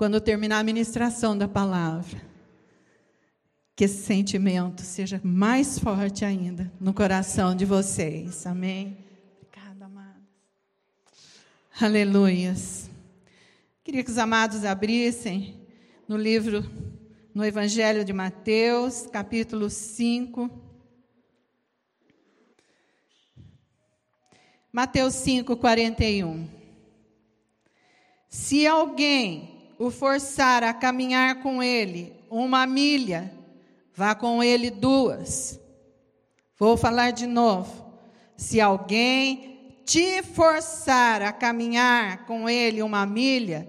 quando eu terminar a ministração da palavra, que esse sentimento seja mais forte ainda no coração de vocês. Amém? Obrigada, amados. Aleluias. Queria que os amados abrissem no livro, no Evangelho de Mateus, capítulo 5. Mateus 5, 41. Se alguém o forçar a caminhar com ele uma milha, vá com ele duas. Vou falar de novo. Se alguém te forçar a caminhar com ele uma milha,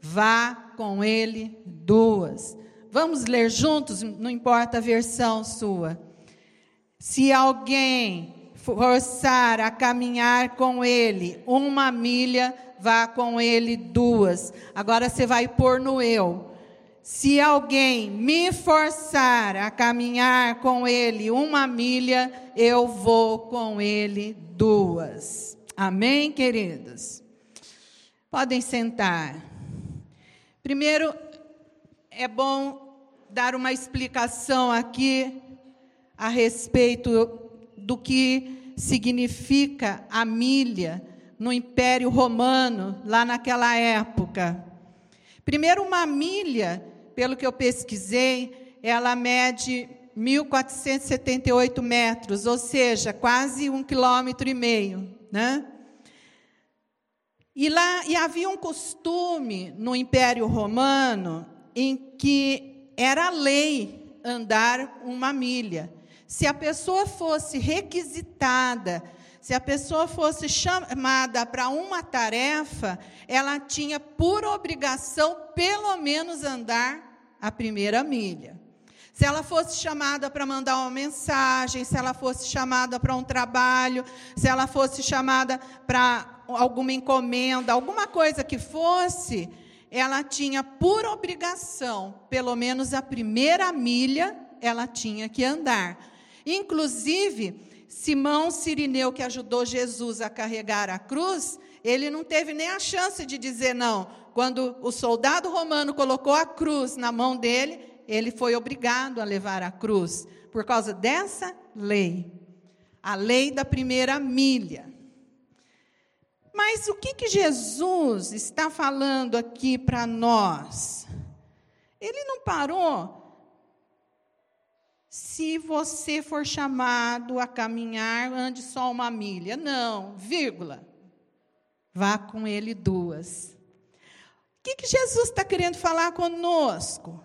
vá com ele duas. Vamos ler juntos, não importa a versão sua. Se alguém forçar a caminhar com ele uma milha, vá com ele duas. Agora você vai pôr no eu. Se alguém me forçar a caminhar com ele uma milha, eu vou com ele duas. Amém, queridos? Podem sentar. Primeiro, é bom dar uma explicação aqui a respeito do que significa a milha no Império Romano, lá naquela época. Primeiro, uma milha, pelo que eu pesquisei, ela mede 1.478 metros, ou seja, quase um quilômetro e meio, né? E lá e havia um costume no Império Romano em que era lei andar uma milha. Se a pessoa fosse requisitada, se a pessoa fosse chamada para uma tarefa, ela tinha por obrigação, pelo menos, andar a primeira milha. Se ela fosse chamada para mandar uma mensagem, se ela fosse chamada para um trabalho, se ela fosse chamada para alguma encomenda, alguma coisa que fosse, ela tinha por obrigação, pelo menos a primeira milha, ela tinha que andar. Inclusive, Simão Sirineu, que ajudou Jesus a carregar a cruz, ele não teve nem a chance de dizer não. Quando o soldado romano colocou a cruz na mão dele, ele foi obrigado a levar a cruz, por causa dessa lei. A lei da primeira milha. Mas o que, que Jesus está falando aqui para nós? Ele não parou se você for chamado a caminhar, ande só uma milha. Não, vírgula. Vá com ele duas. O que, que Jesus está querendo falar conosco?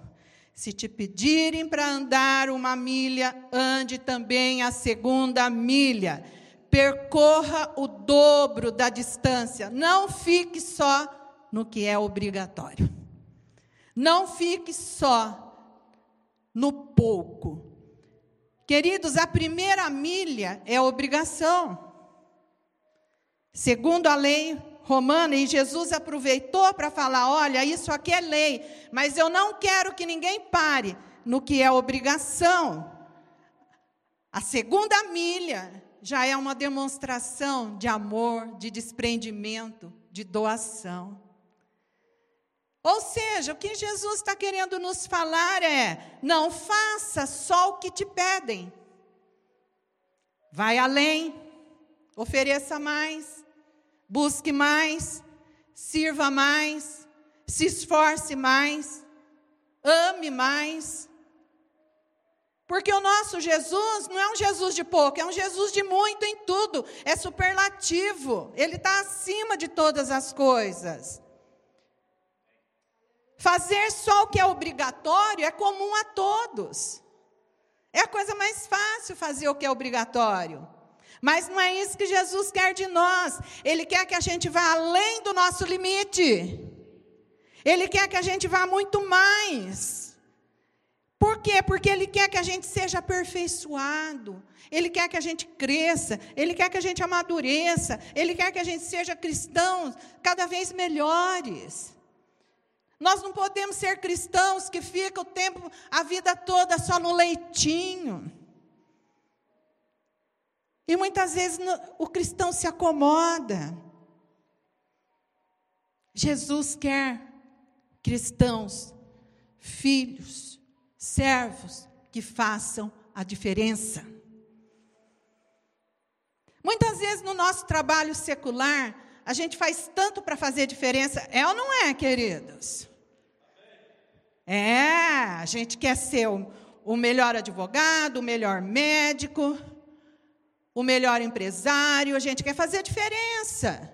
Se te pedirem para andar uma milha, ande também a segunda milha. Percorra o dobro da distância. Não fique só no que é obrigatório. Não fique só no pouco. Queridos, a primeira milha é obrigação. Segundo a lei romana, e Jesus aproveitou para falar: olha, isso aqui é lei, mas eu não quero que ninguém pare no que é obrigação. A segunda milha já é uma demonstração de amor, de desprendimento, de doação. Ou seja, o que Jesus está querendo nos falar é: não faça só o que te pedem. Vai além, ofereça mais, busque mais, sirva mais, se esforce mais, ame mais. Porque o nosso Jesus não é um Jesus de pouco, é um Jesus de muito em tudo, é superlativo, ele está acima de todas as coisas. Fazer só o que é obrigatório é comum a todos. É a coisa mais fácil fazer o que é obrigatório. Mas não é isso que Jesus quer de nós. Ele quer que a gente vá além do nosso limite. Ele quer que a gente vá muito mais. Por quê? Porque Ele quer que a gente seja aperfeiçoado. Ele quer que a gente cresça. Ele quer que a gente amadureça. Ele quer que a gente seja cristãos cada vez melhores. Nós não podemos ser cristãos que ficam o tempo, a vida toda só no leitinho. E muitas vezes o cristão se acomoda. Jesus quer cristãos, filhos, servos que façam a diferença. Muitas vezes no nosso trabalho secular, a gente faz tanto para fazer diferença, é ou não é, queridos? É, a gente quer ser o, o melhor advogado, o melhor médico, o melhor empresário, a gente quer fazer diferença.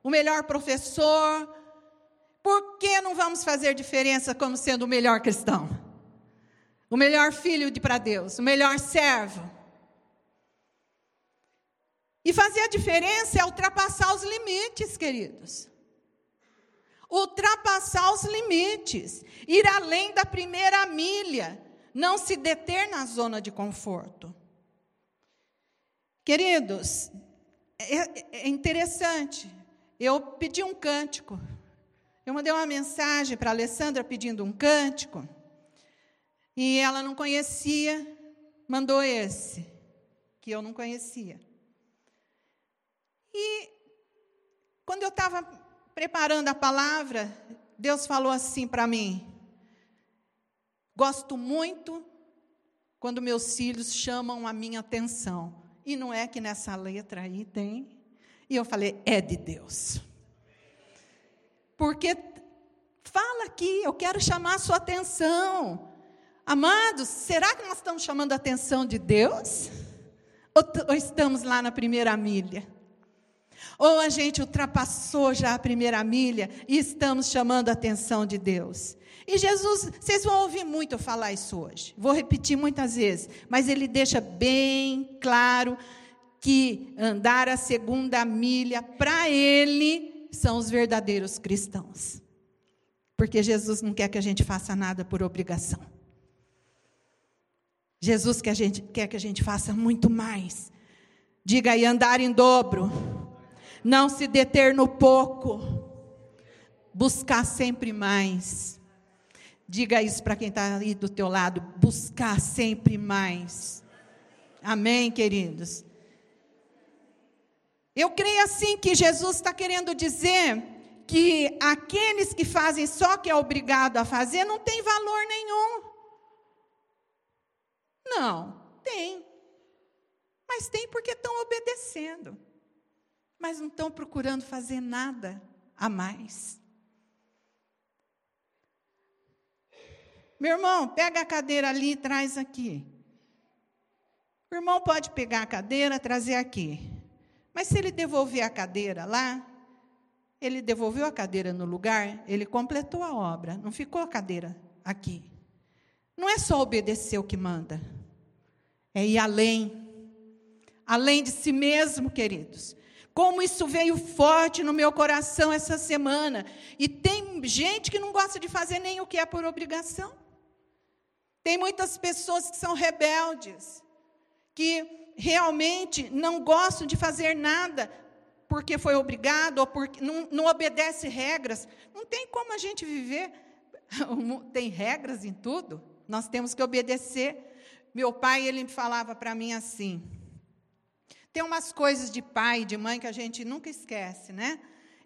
O melhor professor. Por que não vamos fazer diferença como sendo o melhor cristão? O melhor filho de para Deus, o melhor servo. E fazer a diferença é ultrapassar os limites, queridos. Ultrapassar os limites, ir além da primeira milha, não se deter na zona de conforto. Queridos, é, é interessante. Eu pedi um cântico. Eu mandei uma mensagem para a Alessandra pedindo um cântico. E ela não conhecia, mandou esse, que eu não conhecia. E quando eu estava preparando a palavra, Deus falou assim para mim: Gosto muito quando meus filhos chamam a minha atenção. E não é que nessa letra aí tem. E eu falei: É de Deus. Porque fala aqui, eu quero chamar a sua atenção. Amados, será que nós estamos chamando a atenção de Deus? Ou, ou estamos lá na primeira milha? Ou a gente ultrapassou já a primeira milha e estamos chamando a atenção de Deus. E Jesus, vocês vão ouvir muito eu falar isso hoje. Vou repetir muitas vezes, mas ele deixa bem claro que andar a segunda milha para ele são os verdadeiros cristãos. Porque Jesus não quer que a gente faça nada por obrigação. Jesus quer, gente, quer que a gente faça muito mais. Diga aí, andar em dobro não se deter no pouco, buscar sempre mais. Diga isso para quem está aí do teu lado, buscar sempre mais. Amém, queridos? Eu creio assim que Jesus está querendo dizer que aqueles que fazem só que é obrigado a fazer não tem valor nenhum. Não, tem. Mas tem porque estão obedecendo mas não estão procurando fazer nada a mais. Meu irmão, pega a cadeira ali e traz aqui. O irmão pode pegar a cadeira, trazer aqui. Mas se ele devolver a cadeira lá, ele devolveu a cadeira no lugar, ele completou a obra, não ficou a cadeira aqui. Não é só obedecer o que manda, é ir além. Além de si mesmo, queridos. Como isso veio forte no meu coração essa semana. E tem gente que não gosta de fazer nem o que é por obrigação. Tem muitas pessoas que são rebeldes, que realmente não gostam de fazer nada porque foi obrigado ou porque não, não obedece regras. Não tem como a gente viver. Tem regras em tudo. Nós temos que obedecer. Meu pai, ele falava para mim assim: tem umas coisas de pai e de mãe que a gente nunca esquece, né?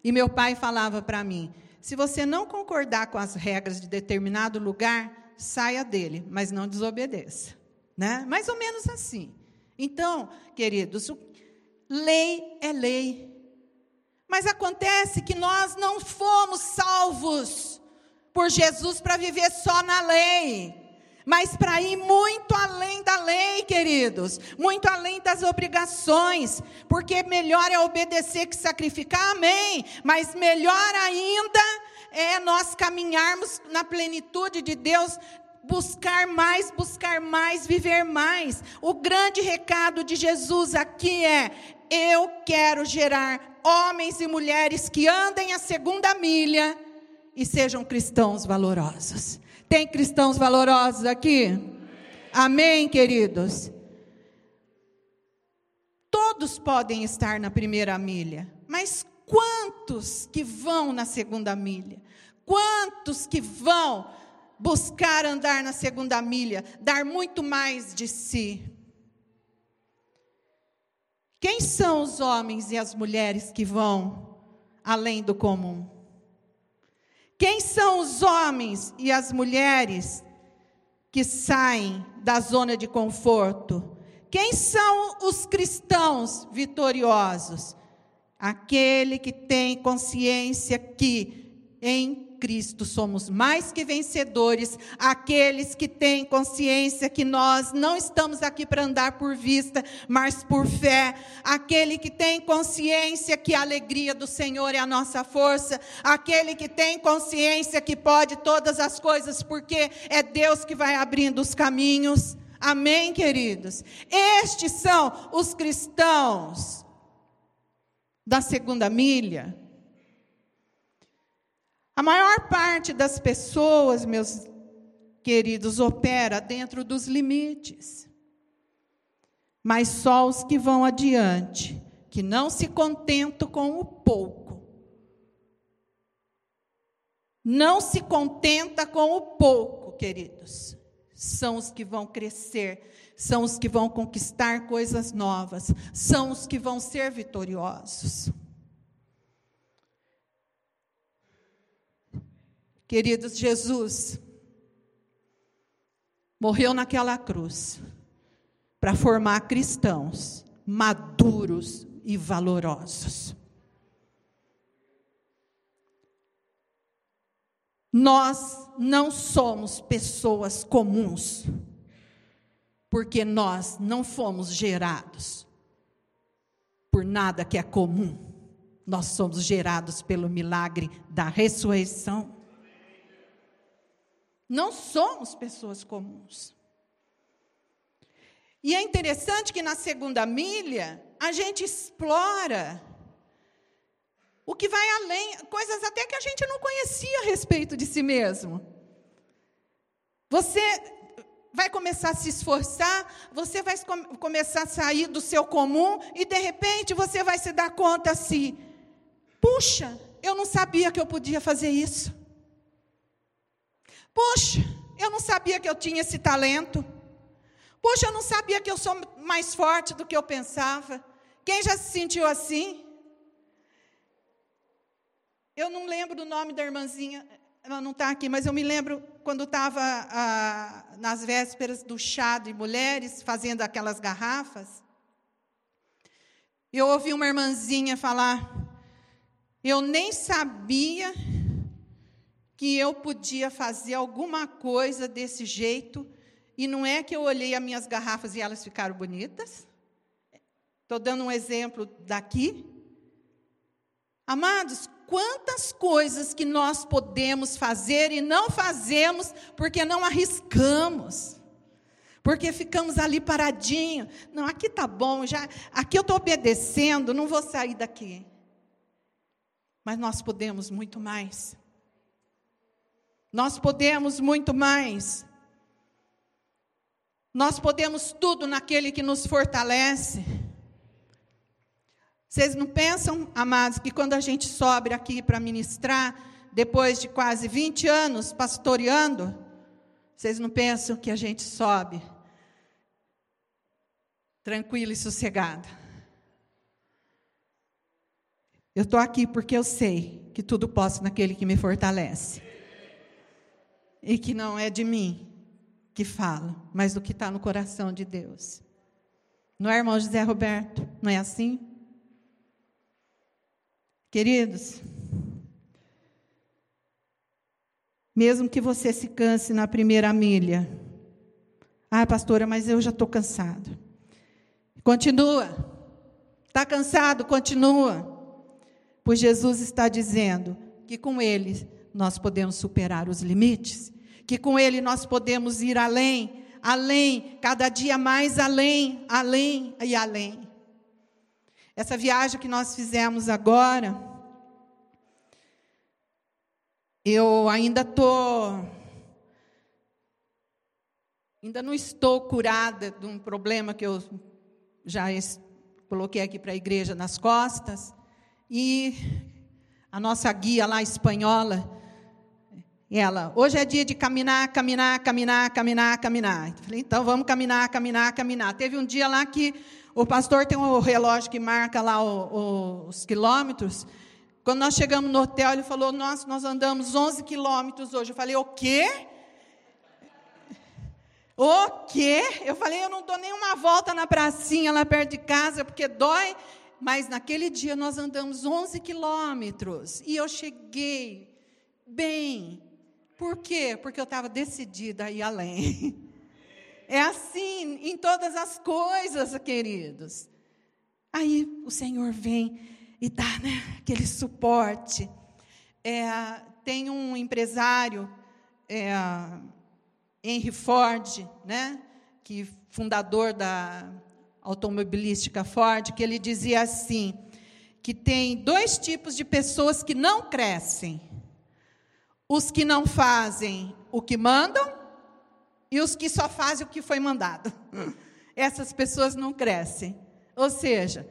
E meu pai falava para mim: se você não concordar com as regras de determinado lugar, saia dele, mas não desobedeça. Né? Mais ou menos assim. Então, queridos, lei é lei. Mas acontece que nós não fomos salvos por Jesus para viver só na lei mas para ir muito além da lei, queridos, muito além das obrigações, porque melhor é obedecer que sacrificar, amém, mas melhor ainda é nós caminharmos na plenitude de Deus, buscar mais, buscar mais, viver mais. O grande recado de Jesus aqui é: eu quero gerar homens e mulheres que andem a segunda milha e sejam cristãos valorosos. Tem cristãos valorosos aqui? Amém, queridos? Todos podem estar na primeira milha, mas quantos que vão na segunda milha? Quantos que vão buscar andar na segunda milha, dar muito mais de si? Quem são os homens e as mulheres que vão além do comum? Quem são os homens e as mulheres que saem da zona de conforto? Quem são os cristãos vitoriosos? Aquele que tem consciência que em Cristo somos mais que vencedores, aqueles que têm consciência que nós não estamos aqui para andar por vista, mas por fé, aquele que tem consciência que a alegria do Senhor é a nossa força, aquele que tem consciência que pode todas as coisas, porque é Deus que vai abrindo os caminhos. Amém, queridos? Estes são os cristãos da segunda milha. A maior parte das pessoas, meus queridos, opera dentro dos limites. Mas só os que vão adiante, que não se contentam com o pouco. Não se contenta com o pouco, queridos. São os que vão crescer, são os que vão conquistar coisas novas, são os que vão ser vitoriosos. Queridos, Jesus morreu naquela cruz para formar cristãos maduros e valorosos. Nós não somos pessoas comuns, porque nós não fomos gerados por nada que é comum. Nós somos gerados pelo milagre da ressurreição. Não somos pessoas comuns. E é interessante que na segunda milha a gente explora o que vai além, coisas até que a gente não conhecia a respeito de si mesmo. Você vai começar a se esforçar, você vai começar a sair do seu comum e de repente você vai se dar conta assim: puxa, eu não sabia que eu podia fazer isso. Poxa, eu não sabia que eu tinha esse talento. Poxa, eu não sabia que eu sou mais forte do que eu pensava. Quem já se sentiu assim? Eu não lembro do nome da irmãzinha, ela não está aqui, mas eu me lembro quando estava ah, nas vésperas do chá de mulheres, fazendo aquelas garrafas. Eu ouvi uma irmãzinha falar, eu nem sabia que eu podia fazer alguma coisa desse jeito, e não é que eu olhei as minhas garrafas e elas ficaram bonitas. Estou dando um exemplo daqui. Amados, quantas coisas que nós podemos fazer e não fazemos porque não arriscamos. Porque ficamos ali paradinho. Não, aqui tá bom, já, aqui eu estou obedecendo, não vou sair daqui. Mas nós podemos muito mais. Nós podemos muito mais. Nós podemos tudo naquele que nos fortalece. Vocês não pensam, amados, que quando a gente sobe aqui para ministrar, depois de quase 20 anos pastoreando, vocês não pensam que a gente sobe tranquilo e sossegado? Eu estou aqui porque eu sei que tudo posso naquele que me fortalece e que não é de mim que fala, mas do que está no coração de Deus. Não é, irmão José Roberto? Não é assim? Queridos, mesmo que você se canse na primeira milha, ah, pastora, mas eu já estou cansado. Continua. Está cansado? Continua. Pois Jesus está dizendo que com Ele nós podemos superar os limites que com Ele nós podemos ir além, além, cada dia mais além, além e além. Essa viagem que nós fizemos agora, eu ainda estou. Ainda não estou curada de um problema que eu já coloquei aqui para a igreja nas costas. E a nossa guia lá espanhola, ela, hoje é dia de caminhar, caminhar, caminhar, caminhar, caminhar. Eu falei, então vamos caminhar, caminhar, caminhar. Teve um dia lá que o pastor tem um relógio que marca lá os quilômetros. Quando nós chegamos no hotel, ele falou: Nossa, nós andamos 11 quilômetros hoje. Eu falei: O quê? O quê? Eu falei: Eu não dou nenhuma volta na pracinha lá perto de casa, porque dói. Mas naquele dia nós andamos 11 quilômetros. E eu cheguei bem. Por quê? Porque eu estava decidida a ir além. É assim em todas as coisas, queridos. Aí o Senhor vem e dá né, aquele suporte. É, tem um empresário, é, Henry Ford, né, que fundador da automobilística Ford, que ele dizia assim, que tem dois tipos de pessoas que não crescem. Os que não fazem o que mandam e os que só fazem o que foi mandado. Essas pessoas não crescem. Ou seja,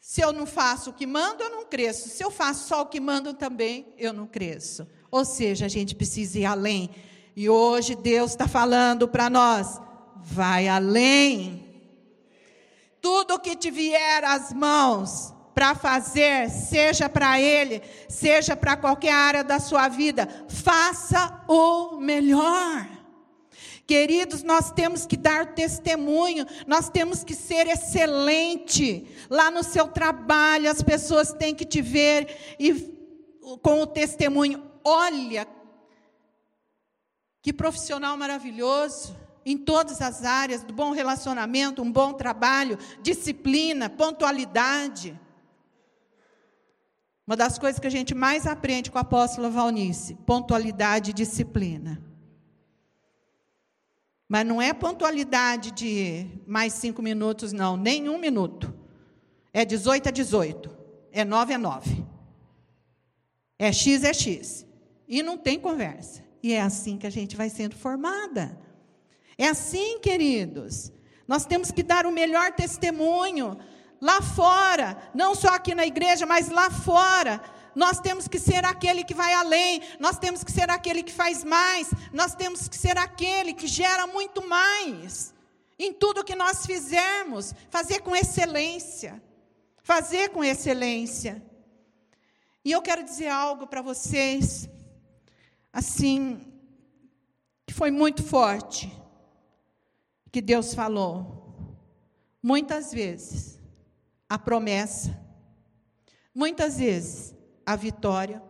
se eu não faço o que mando, eu não cresço. Se eu faço só o que mando também, eu não cresço. Ou seja, a gente precisa ir além. E hoje Deus está falando para nós: vai além. Tudo que te vier às mãos para fazer, seja para Ele, seja para qualquer área da sua vida, faça o melhor. Queridos, nós temos que dar testemunho, nós temos que ser excelente. Lá no seu trabalho, as pessoas têm que te ver e com o testemunho, olha que profissional maravilhoso em todas as áreas, do bom relacionamento, um bom trabalho, disciplina, pontualidade. Uma das coisas que a gente mais aprende com a apóstola Valnice, pontualidade e disciplina. Mas não é pontualidade de mais cinco minutos, não, nem um minuto. É 18 a 18. É 9 a 9. É X é X. E não tem conversa. E é assim que a gente vai sendo formada. É assim, queridos. Nós temos que dar o melhor testemunho lá fora, não só aqui na igreja, mas lá fora nós temos que ser aquele que vai além, nós temos que ser aquele que faz mais, nós temos que ser aquele que gera muito mais. Em tudo que nós fizermos, fazer com excelência. Fazer com excelência. E eu quero dizer algo para vocês, assim, que foi muito forte, que Deus falou. Muitas vezes, a promessa, muitas vezes, a vitória.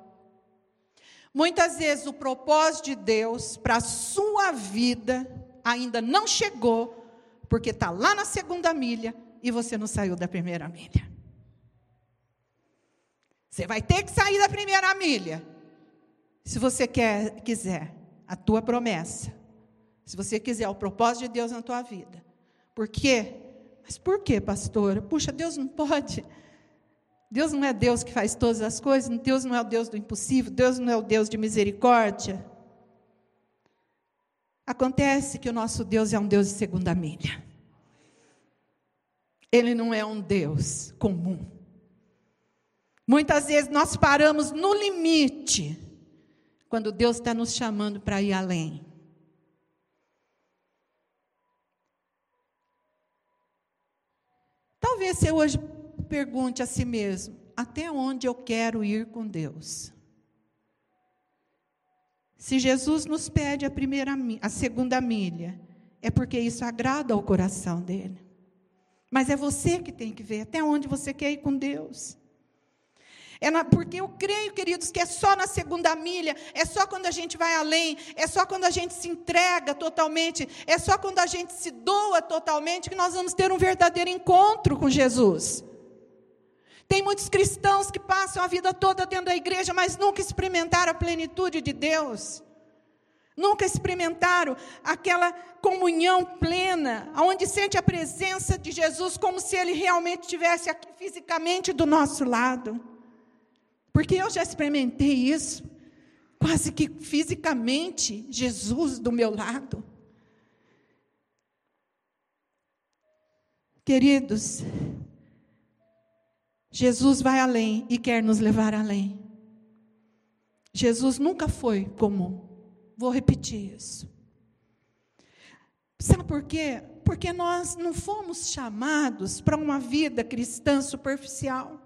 Muitas vezes o propósito de Deus para a sua vida ainda não chegou, porque está lá na segunda milha e você não saiu da primeira milha. Você vai ter que sair da primeira milha. Se você quer, quiser a tua promessa. Se você quiser o propósito de Deus na tua vida. Por quê? Mas por quê, pastora? Puxa, Deus não pode. Deus não é Deus que faz todas as coisas, Deus não é o Deus do impossível, Deus não é o Deus de misericórdia. Acontece que o nosso Deus é um Deus de segunda milha. Ele não é um Deus comum. Muitas vezes nós paramos no limite, quando Deus está nos chamando para ir além. Talvez você hoje pergunte a si mesmo: até onde eu quero ir com Deus? Se Jesus nos pede a primeira, a segunda milha, é porque isso agrada ao coração dele. Mas é você que tem que ver até onde você quer ir com Deus. É na, porque eu creio, queridos, que é só na segunda milha, é só quando a gente vai além, é só quando a gente se entrega totalmente, é só quando a gente se doa totalmente que nós vamos ter um verdadeiro encontro com Jesus. Tem muitos cristãos que passam a vida toda dentro da igreja, mas nunca experimentaram a plenitude de Deus. Nunca experimentaram aquela comunhão plena, onde sente a presença de Jesus como se ele realmente estivesse aqui fisicamente do nosso lado. Porque eu já experimentei isso, quase que fisicamente, Jesus do meu lado. Queridos, Jesus vai além e quer nos levar além. Jesus nunca foi comum. Vou repetir isso. Sabe por quê? Porque nós não fomos chamados para uma vida cristã superficial.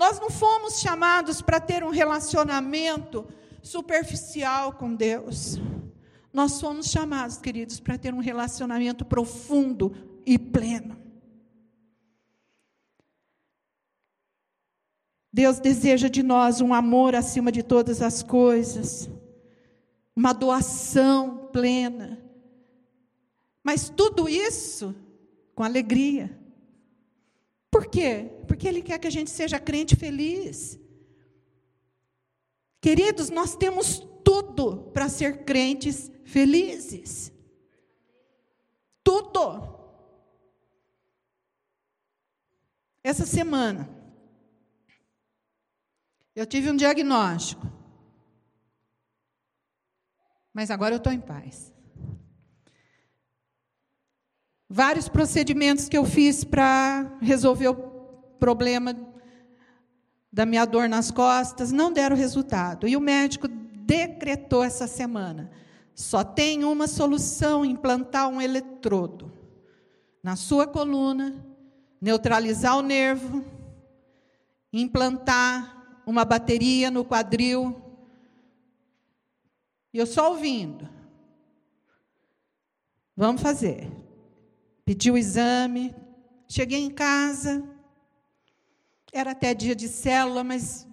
Nós não fomos chamados para ter um relacionamento superficial com Deus. Nós fomos chamados, queridos, para ter um relacionamento profundo e pleno. Deus deseja de nós um amor acima de todas as coisas, uma doação plena. Mas tudo isso com alegria. Por quê? Porque Ele quer que a gente seja crente feliz. Queridos, nós temos tudo para ser crentes felizes. Tudo. Essa semana, eu tive um diagnóstico. Mas agora eu estou em paz. Vários procedimentos que eu fiz para resolver o problema da minha dor nas costas não deram resultado. E o médico decretou essa semana: só tem uma solução: implantar um eletrodo na sua coluna, neutralizar o nervo, implantar uma bateria no quadril. E eu só ouvindo. Vamos fazer. Pedi o exame, cheguei em casa, era até dia de célula, mas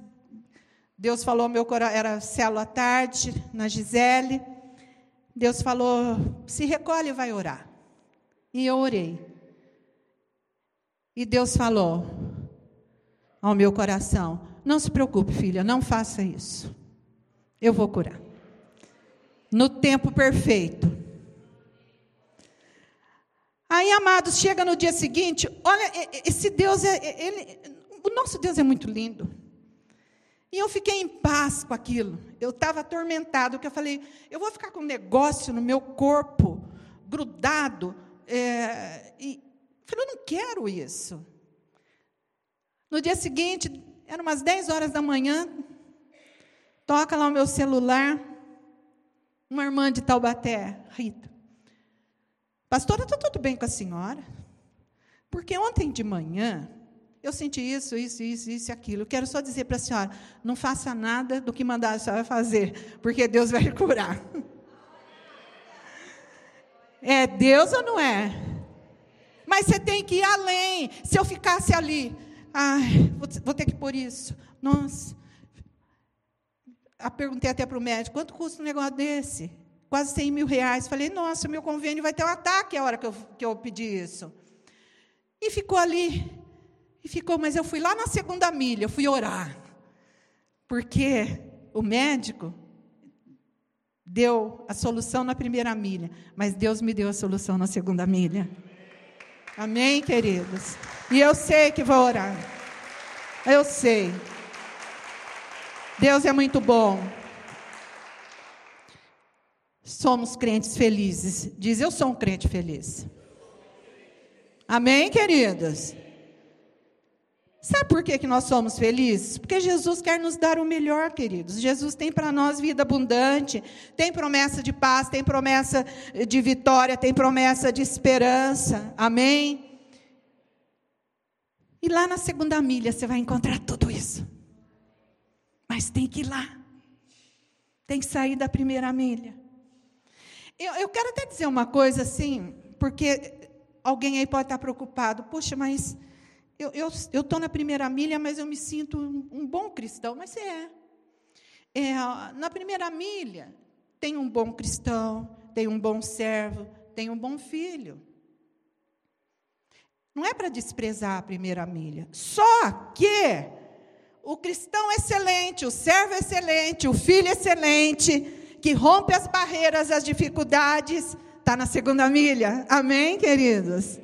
Deus falou meu coração, era célula à tarde, na Gisele. Deus falou: se recolhe e vai orar. E eu orei. E Deus falou ao meu coração: não se preocupe, filha, não faça isso. Eu vou curar. No tempo perfeito. Aí, amados, chega no dia seguinte, olha, esse Deus, é, ele, o nosso Deus é muito lindo. E eu fiquei em paz com aquilo. Eu estava atormentado, porque eu falei, eu vou ficar com um negócio no meu corpo, grudado. É, e falei, eu não quero isso. No dia seguinte, eram umas 10 horas da manhã, toca lá o meu celular, uma irmã de Taubaté, Rita. Pastora, está tudo bem com a senhora? Porque ontem de manhã, eu senti isso, isso, isso, isso e aquilo. Eu quero só dizer para a senhora: não faça nada do que mandar a senhora fazer, porque Deus vai curar. É Deus ou não é? Mas você tem que ir além. Se eu ficasse ali, ai, vou, ter que pôr isso. Nossa. Eu perguntei até para o médico: quanto custa um negócio desse? Quase 100 mil reais. Falei: nossa, meu convênio vai ter um ataque a hora que eu, que eu pedi isso. E ficou ali. E ficou, mas eu fui lá na segunda milha, eu fui orar. Porque o médico deu a solução na primeira milha, mas Deus me deu a solução na segunda milha. Amém, queridos? E eu sei que vou orar. Eu sei. Deus é muito bom. Somos crentes felizes. Diz, eu sou um crente feliz. Amém, queridos? Sabe por que, que nós somos felizes? Porque Jesus quer nos dar o melhor, queridos. Jesus tem para nós vida abundante, tem promessa de paz, tem promessa de vitória, tem promessa de esperança. Amém? E lá na segunda milha você vai encontrar tudo isso. Mas tem que ir lá. Tem que sair da primeira milha. Eu, eu quero até dizer uma coisa assim, porque alguém aí pode estar preocupado. Puxa, mas eu estou na primeira milha, mas eu me sinto um, um bom cristão. Mas é. é. Na primeira milha, tem um bom cristão, tem um bom servo, tem um bom filho. Não é para desprezar a primeira milha. Só que o cristão excelente, o servo excelente, o filho excelente, que rompe as barreiras, as dificuldades, está na segunda milha. Amém, queridos?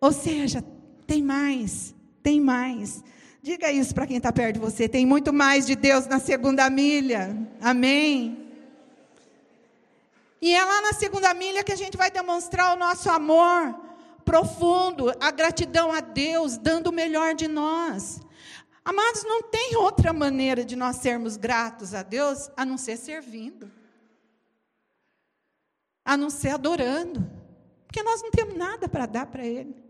Ou seja, tem mais, tem mais. Diga isso para quem está perto de você. Tem muito mais de Deus na segunda milha. Amém. E é lá na segunda milha que a gente vai demonstrar o nosso amor profundo, a gratidão a Deus, dando o melhor de nós. Amados, não tem outra maneira de nós sermos gratos a Deus a não ser servindo, a não ser adorando, porque nós não temos nada para dar para Ele.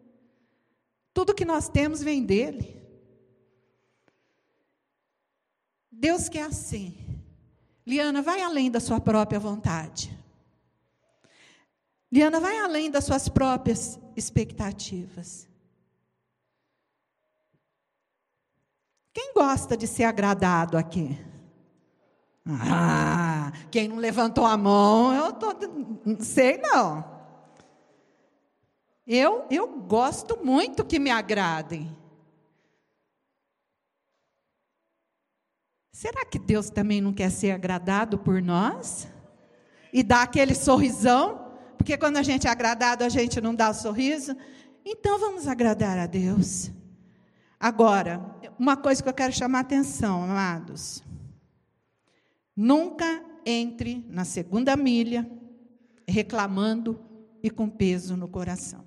Tudo que nós temos vem dele. Deus quer assim. Liana, vai além da sua própria vontade. Liana, vai além das suas próprias expectativas. Quem gosta de ser agradado aqui? Ah, quem não levantou a mão, eu tô, não sei não. Eu, eu gosto muito que me agradem. Será que Deus também não quer ser agradado por nós? E dar aquele sorrisão? Porque quando a gente é agradado, a gente não dá o sorriso. Então vamos agradar a Deus. Agora, uma coisa que eu quero chamar a atenção, amados. Nunca entre na segunda milha reclamando e com peso no coração.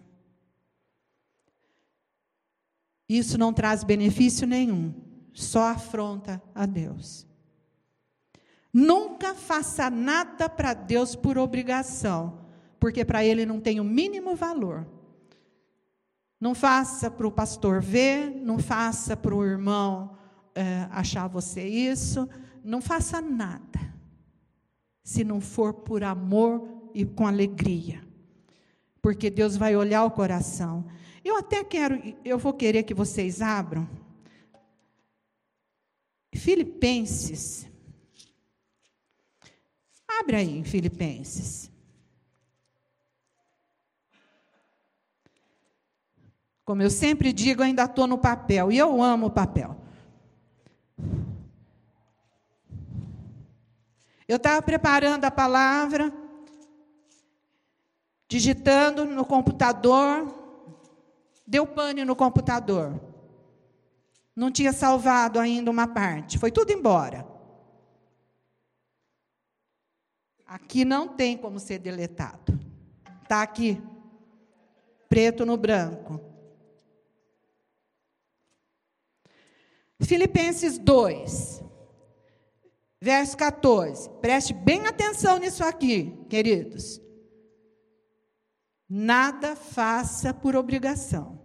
Isso não traz benefício nenhum, só afronta a Deus. Nunca faça nada para Deus por obrigação, porque para Ele não tem o mínimo valor. Não faça para o pastor ver, não faça para o irmão é, achar você isso, não faça nada, se não for por amor e com alegria, porque Deus vai olhar o coração. Eu até quero, eu vou querer que vocês abram. Filipenses. Abre aí em Filipenses. Como eu sempre digo, ainda estou no papel, e eu amo o papel. Eu estava preparando a palavra, digitando no computador, deu pane no computador. Não tinha salvado ainda uma parte, foi tudo embora. Aqui não tem como ser deletado. Está aqui, preto no branco. Filipenses 2, verso 14. Preste bem atenção nisso aqui, queridos. Nada faça por obrigação.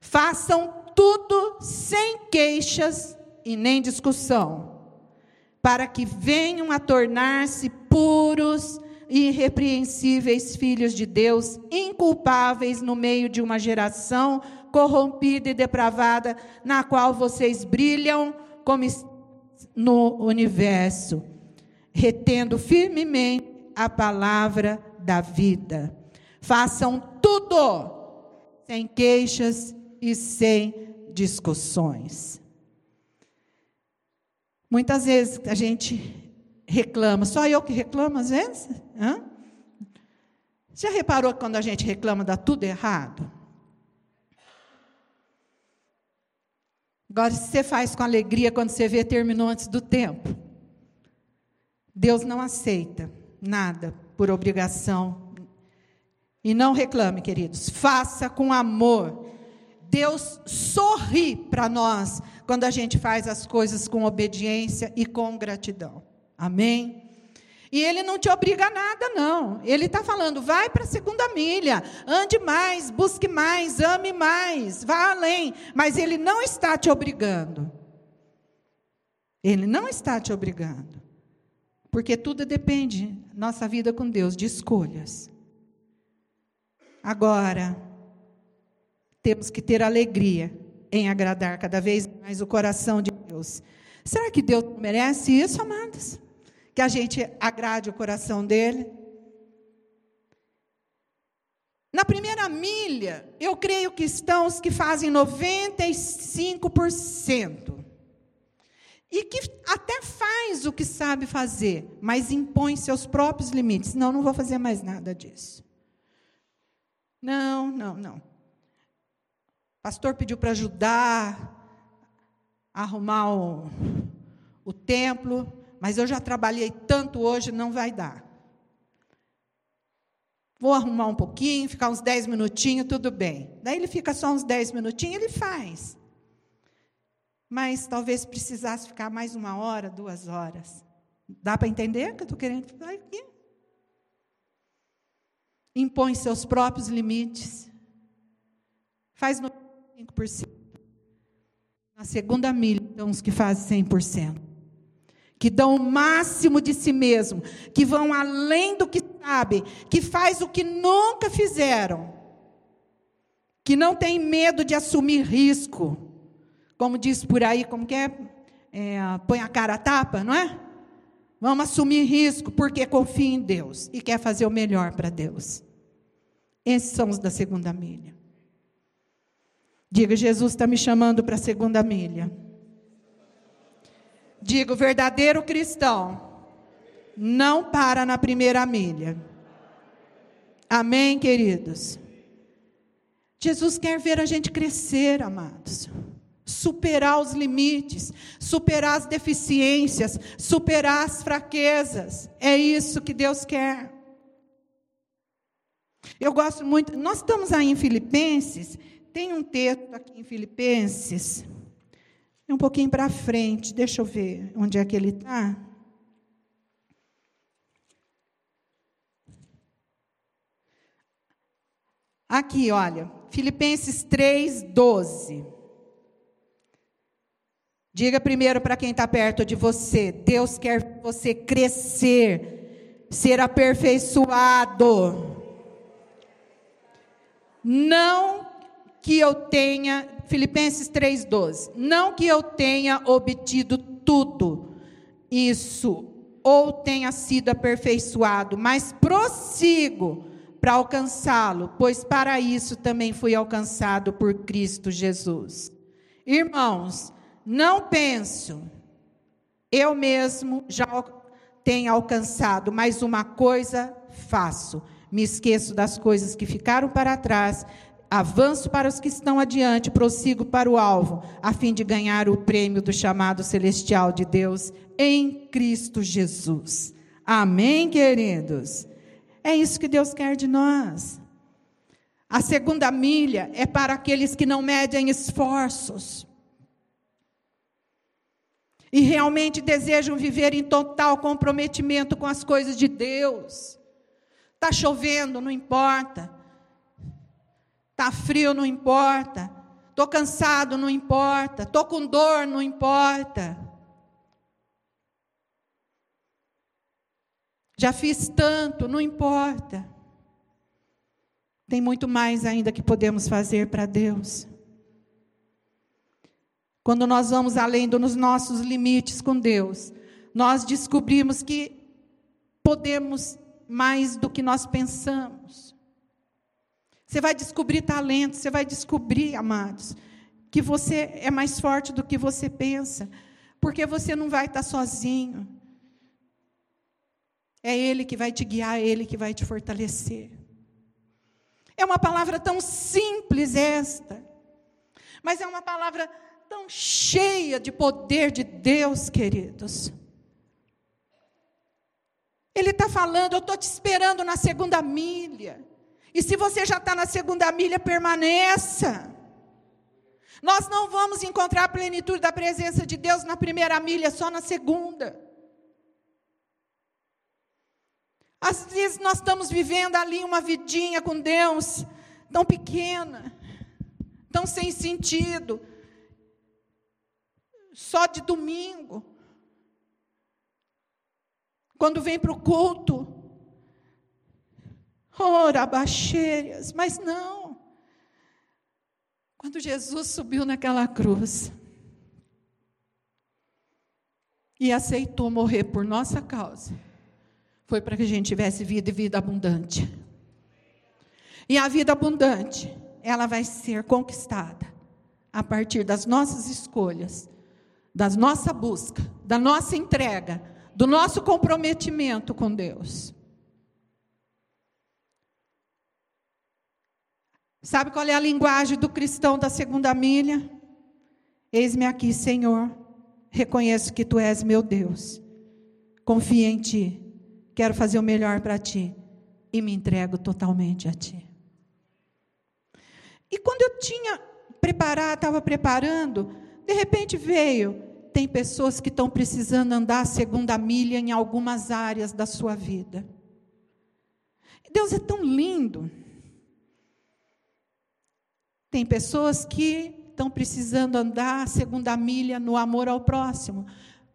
Façam tudo sem queixas e nem discussão, para que venham a tornar-se puros irrepreensíveis filhos de Deus, inculpáveis no meio de uma geração corrompida e depravada, na qual vocês brilham como no universo, retendo firmemente a palavra da vida. Façam tudo sem queixas e sem discussões. Muitas vezes a gente reclama, só eu que reclamo às vezes? Hã? Já reparou que quando a gente reclama dá tudo errado? Agora, se você faz com alegria quando você vê terminou antes do tempo, Deus não aceita nada por obrigação. E não reclame, queridos, faça com amor. Deus sorri para nós quando a gente faz as coisas com obediência e com gratidão. Amém? E ele não te obriga a nada, não. Ele está falando, vai para a segunda milha, ande mais, busque mais, ame mais, vá além. Mas ele não está te obrigando. Ele não está te obrigando. Porque tudo depende, nossa vida com Deus, de escolhas. Agora, temos que ter alegria em agradar cada vez mais o coração de Deus. Será que Deus merece isso, amados? Que a gente agrade o coração dele. Na primeira milha, eu creio que estão os que fazem 95%. E que até faz o que sabe fazer, mas impõe seus próprios limites. Não, não vou fazer mais nada disso. Não, não, não. O pastor pediu para ajudar a arrumar o, o templo mas eu já trabalhei tanto hoje, não vai dar. Vou arrumar um pouquinho, ficar uns 10 minutinhos, tudo bem. Daí ele fica só uns 10 minutinhos, ele faz. Mas talvez precisasse ficar mais uma hora, duas horas. Dá para entender o que eu estou querendo falar aqui? Impõe seus próprios limites. Faz 95%. Na segunda milha, então, os que fazem 100%. Que dão o máximo de si mesmo, que vão além do que sabem, que faz o que nunca fizeram, que não tem medo de assumir risco, como diz por aí, como que é, é põe a cara a tapa, não é? Vamos assumir risco porque confia em Deus e quer fazer o melhor para Deus. Esses são os da segunda milha. Diga, Jesus está me chamando para a segunda milha. Diga, o verdadeiro cristão não para na primeira milha. Amém, queridos? Jesus quer ver a gente crescer, amados. Superar os limites, superar as deficiências, superar as fraquezas. É isso que Deus quer. Eu gosto muito. Nós estamos aí em Filipenses. Tem um texto aqui em Filipenses. É um pouquinho para frente. Deixa eu ver onde é que ele está. Aqui, olha, Filipenses 3, 12. Diga primeiro para quem está perto de você: Deus quer você crescer, ser aperfeiçoado. Não que eu tenha, Filipenses 3,12, não que eu tenha obtido tudo isso, ou tenha sido aperfeiçoado, mas prossigo para alcançá-lo, pois para isso também fui alcançado por Cristo Jesus. Irmãos, não penso, eu mesmo já tenho alcançado, mas uma coisa faço: me esqueço das coisas que ficaram para trás, avanço para os que estão adiante, prossigo para o alvo, a fim de ganhar o prêmio do chamado celestial de Deus em Cristo Jesus. Amém, queridos? É isso que Deus quer de nós. A segunda milha é para aqueles que não medem esforços. E realmente desejam viver em total comprometimento com as coisas de Deus. Está chovendo, não importa. Está frio, não importa. Estou cansado, não importa. Estou com dor, não importa. Já fiz tanto, não importa. Tem muito mais ainda que podemos fazer para Deus. Quando nós vamos além dos nossos limites com Deus, nós descobrimos que podemos mais do que nós pensamos. Você vai descobrir talento, você vai descobrir, amados, que você é mais forte do que você pensa, porque você não vai estar sozinho. É Ele que vai te guiar, é Ele que vai te fortalecer. É uma palavra tão simples esta, mas é uma palavra tão cheia de poder de Deus, queridos. Ele está falando, eu estou te esperando na segunda milha. E se você já está na segunda milha, permaneça. Nós não vamos encontrar a plenitude da presença de Deus na primeira milha, só na segunda. Às vezes nós estamos vivendo ali uma vidinha com Deus, tão pequena, tão sem sentido, só de domingo. Quando vem para o culto, ora, baixeiras, mas não. Quando Jesus subiu naquela cruz e aceitou morrer por nossa causa, foi para que a gente tivesse vida e vida abundante. E a vida abundante, ela vai ser conquistada a partir das nossas escolhas, da nossa busca, da nossa entrega, do nosso comprometimento com Deus. Sabe qual é a linguagem do cristão da segunda milha? Eis-me aqui, Senhor. Reconheço que tu és meu Deus. Confio em ti quero fazer o melhor para ti e me entrego totalmente a ti. E quando eu tinha preparado, estava preparando, de repente veio. Tem pessoas que estão precisando andar a segunda milha em algumas áreas da sua vida. Deus é tão lindo. Tem pessoas que estão precisando andar a segunda milha no amor ao próximo.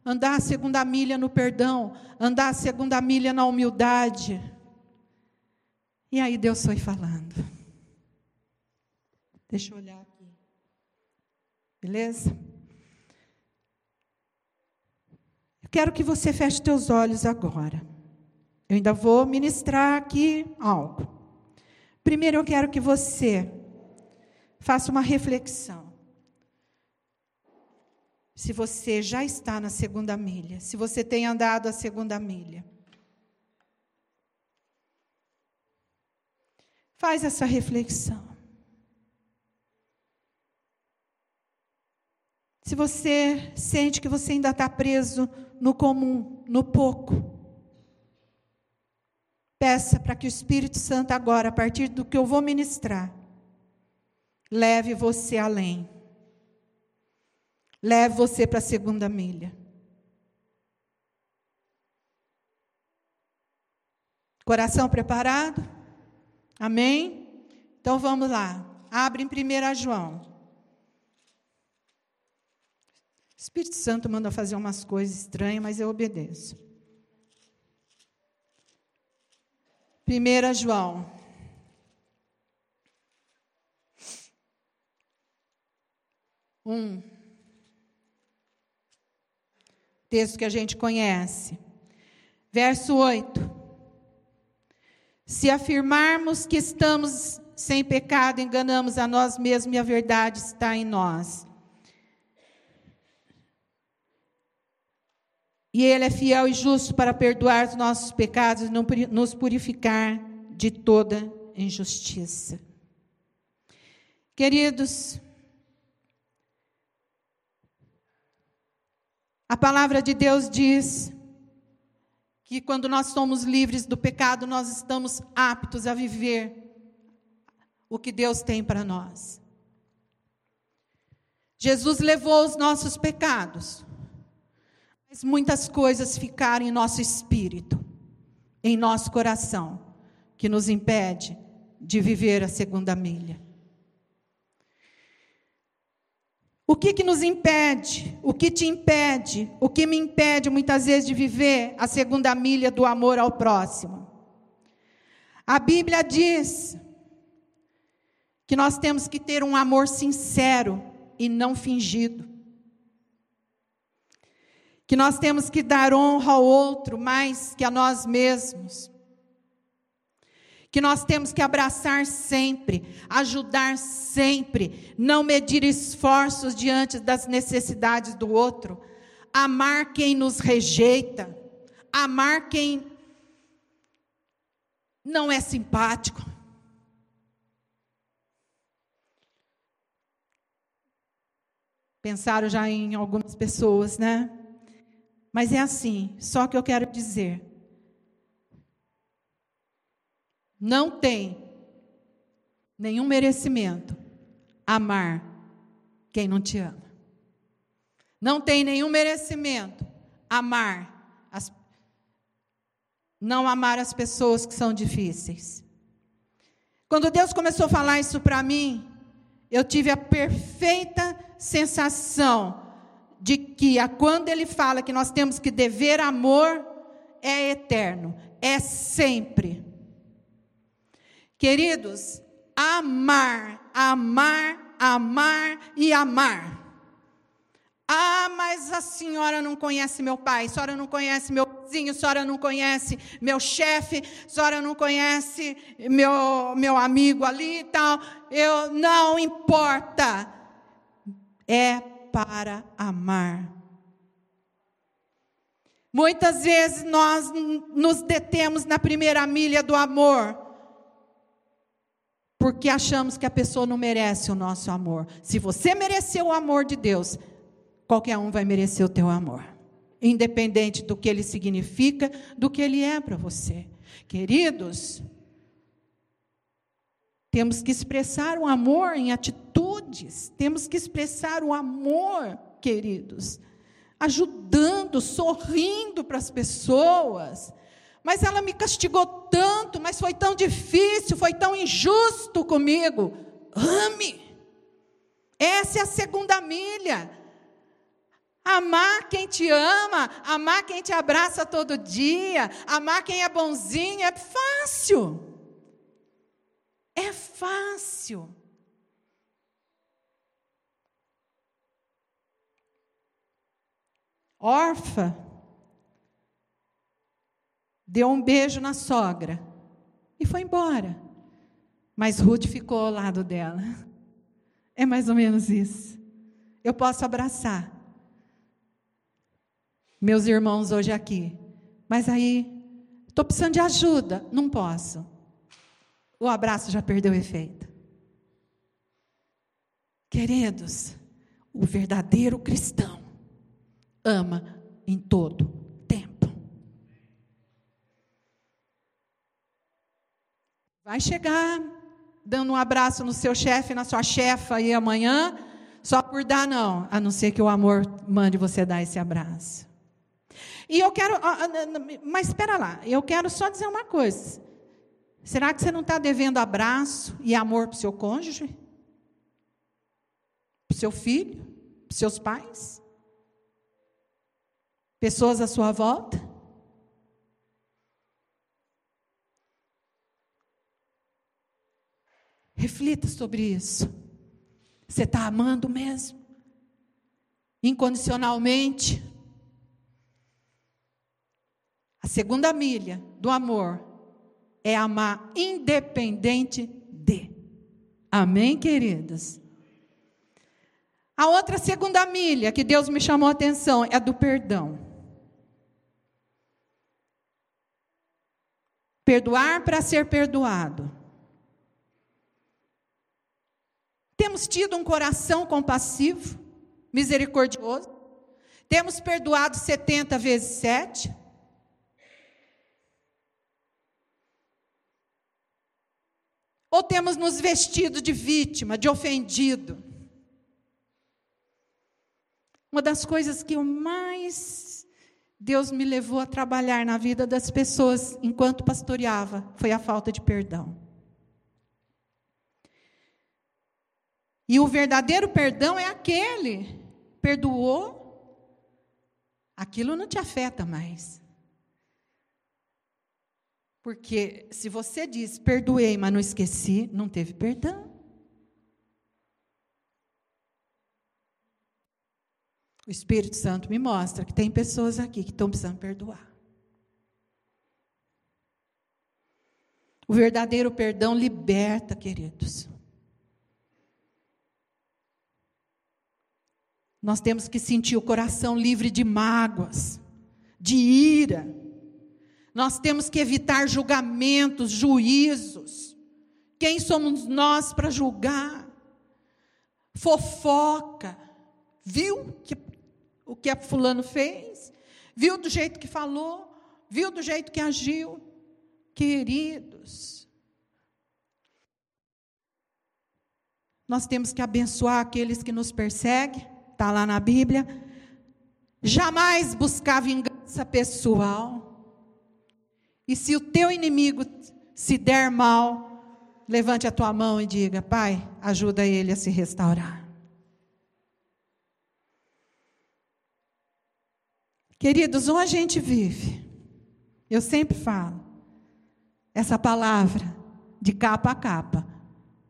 andar a segunda milha no perdão, andar a segunda milha na humildade. E aí Deus foi falando. Deixa eu olhar aqui. Beleza? Eu quero que você feche teus olhos agora. Eu ainda vou ministrar aqui algo. Primeiro eu quero que você faça uma reflexão. Se você já está na segunda milha, se você tem andado a segunda milha. Faz essa reflexão. Se você sente que você ainda está preso no comum, no pouco, peça para que o Espírito Santo agora, a partir do que eu vou ministrar, leve você além. Leve você para a segunda milha. Coração preparado? Amém? Então vamos lá. Abre em 1 João. O Espírito Santo manda fazer umas coisas estranhas, mas eu obedeço. 1 João. Um. Texto que a gente conhece. Verso 8. Se afirmarmos que estamos sem pecado, enganamos a nós mesmos e a verdade está em nós. E Ele é fiel e justo para perdoar os nossos pecados e nos purificar de toda injustiça. Queridos, a palavra de Deus diz que quando nós somos livres do pecado, nós estamos aptos a viver o que Deus tem para nós. Jesus levou os nossos pecados, mas muitas coisas ficaram em nosso espírito, em nosso coração, que nos impede de viver a segunda milha. O que, que nos impede? O que te impede? O que me impede muitas vezes de viver a segunda milha do amor ao próximo? A Bíblia diz que nós temos que ter um amor sincero e não fingido. Que nós temos que dar honra ao outro mais que a nós mesmos que nós temos que abraçar sempre, ajudar sempre, não medir esforços diante das necessidades do outro, amar quem nos rejeita, amar quem não é simpático. Pensaram já em algumas pessoas, né? Mas é assim, só que eu quero dizer não tem nenhum merecimento amar quem não te ama. Não tem nenhum merecimento amar as, não amar as pessoas que são difíceis. Quando Deus começou a falar isso para mim, eu tive a perfeita sensação de que a, quando Ele fala que nós temos que dever amor, é eterno, é sempre. Queridos, amar, amar, amar e amar. Ah, mas a senhora não conhece meu pai, a senhora não conhece meu vizinho, a senhora não conhece meu chefe, a senhora não conhece meu, meu amigo ali e tal. Eu não importa. É para amar. Muitas vezes nós nos detemos na primeira milha do amor porque achamos que a pessoa não merece o nosso amor. Se você mereceu o amor de Deus, qualquer um vai merecer o teu amor, independente do que ele significa, do que ele é para você. Queridos, temos que expressar o amor em atitudes, temos que expressar o amor, queridos, ajudando, sorrindo para as pessoas, mas ela me castigou tanto, mas foi tão difícil, foi tão injusto comigo. Ame. Essa é a segunda milha. Amar quem te ama, amar quem te abraça todo dia, amar quem é bonzinho, é fácil. É fácil. Orfa deu um beijo na sogra e foi embora. Mas Ruth ficou ao lado dela. É mais ou menos isso. Eu posso abraçar meus irmãos hoje aqui, mas aí estou precisando de ajuda, não posso. O abraço já perdeu efeito. Queridos, o verdadeiro cristão ama em todo Vai chegar dando um abraço no seu chefe, na sua chefa aí amanhã, só por dar não, a não ser que o amor mande você dar esse abraço. E eu quero, mas espera lá, eu quero só dizer uma coisa. Será que você não está devendo abraço e amor para o seu cônjuge? Para o seu filho? Para os seus pais? Pessoas à sua volta? Reflita sobre isso. Você está amando mesmo? Incondicionalmente? A segunda milha do amor é amar independente de. Amém, queridas? A outra segunda milha que Deus me chamou a atenção é do perdão. Perdoar para ser perdoado. Temos tido um coração compassivo, misericordioso. Temos perdoado 70 vezes 7. Ou temos nos vestido de vítima, de ofendido? Uma das coisas que mais Deus me levou a trabalhar na vida das pessoas enquanto pastoreava foi a falta de perdão. E o verdadeiro perdão é aquele perdoou, aquilo não te afeta mais. Porque se você diz perdoei, mas não esqueci, não teve perdão. O Espírito Santo me mostra que tem pessoas aqui que estão precisando perdoar. O verdadeiro perdão liberta, queridos. Nós temos que sentir o coração livre de mágoas, de ira, nós temos que evitar julgamentos, juízos. Quem somos nós para julgar? Fofoca. Viu que, o que a fulano fez? Viu do jeito que falou? Viu do jeito que agiu? Queridos, nós temos que abençoar aqueles que nos perseguem, está lá na Bíblia. Jamais buscar vingança pessoal. E se o teu inimigo se der mal, levante a tua mão e diga: Pai, ajuda ele a se restaurar. Queridos, ou a gente vive, eu sempre falo, essa palavra de capa a capa,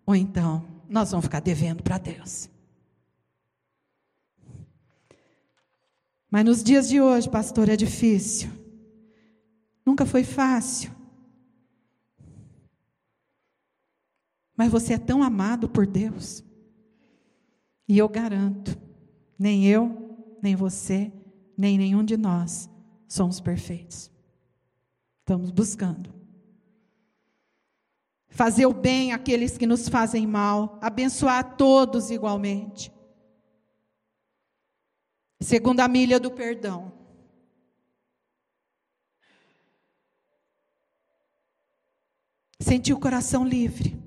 ou então nós vamos ficar devendo para Deus. Mas nos dias de hoje, pastor, é difícil. Nunca foi fácil. Mas você é tão amado por Deus. E eu garanto, nem eu, nem você, nem nenhum de nós somos perfeitos. Estamos buscando. Fazer o bem àqueles que nos fazem mal, abençoar todos igualmente. Segunda milha do perdão. sentir o coração livre.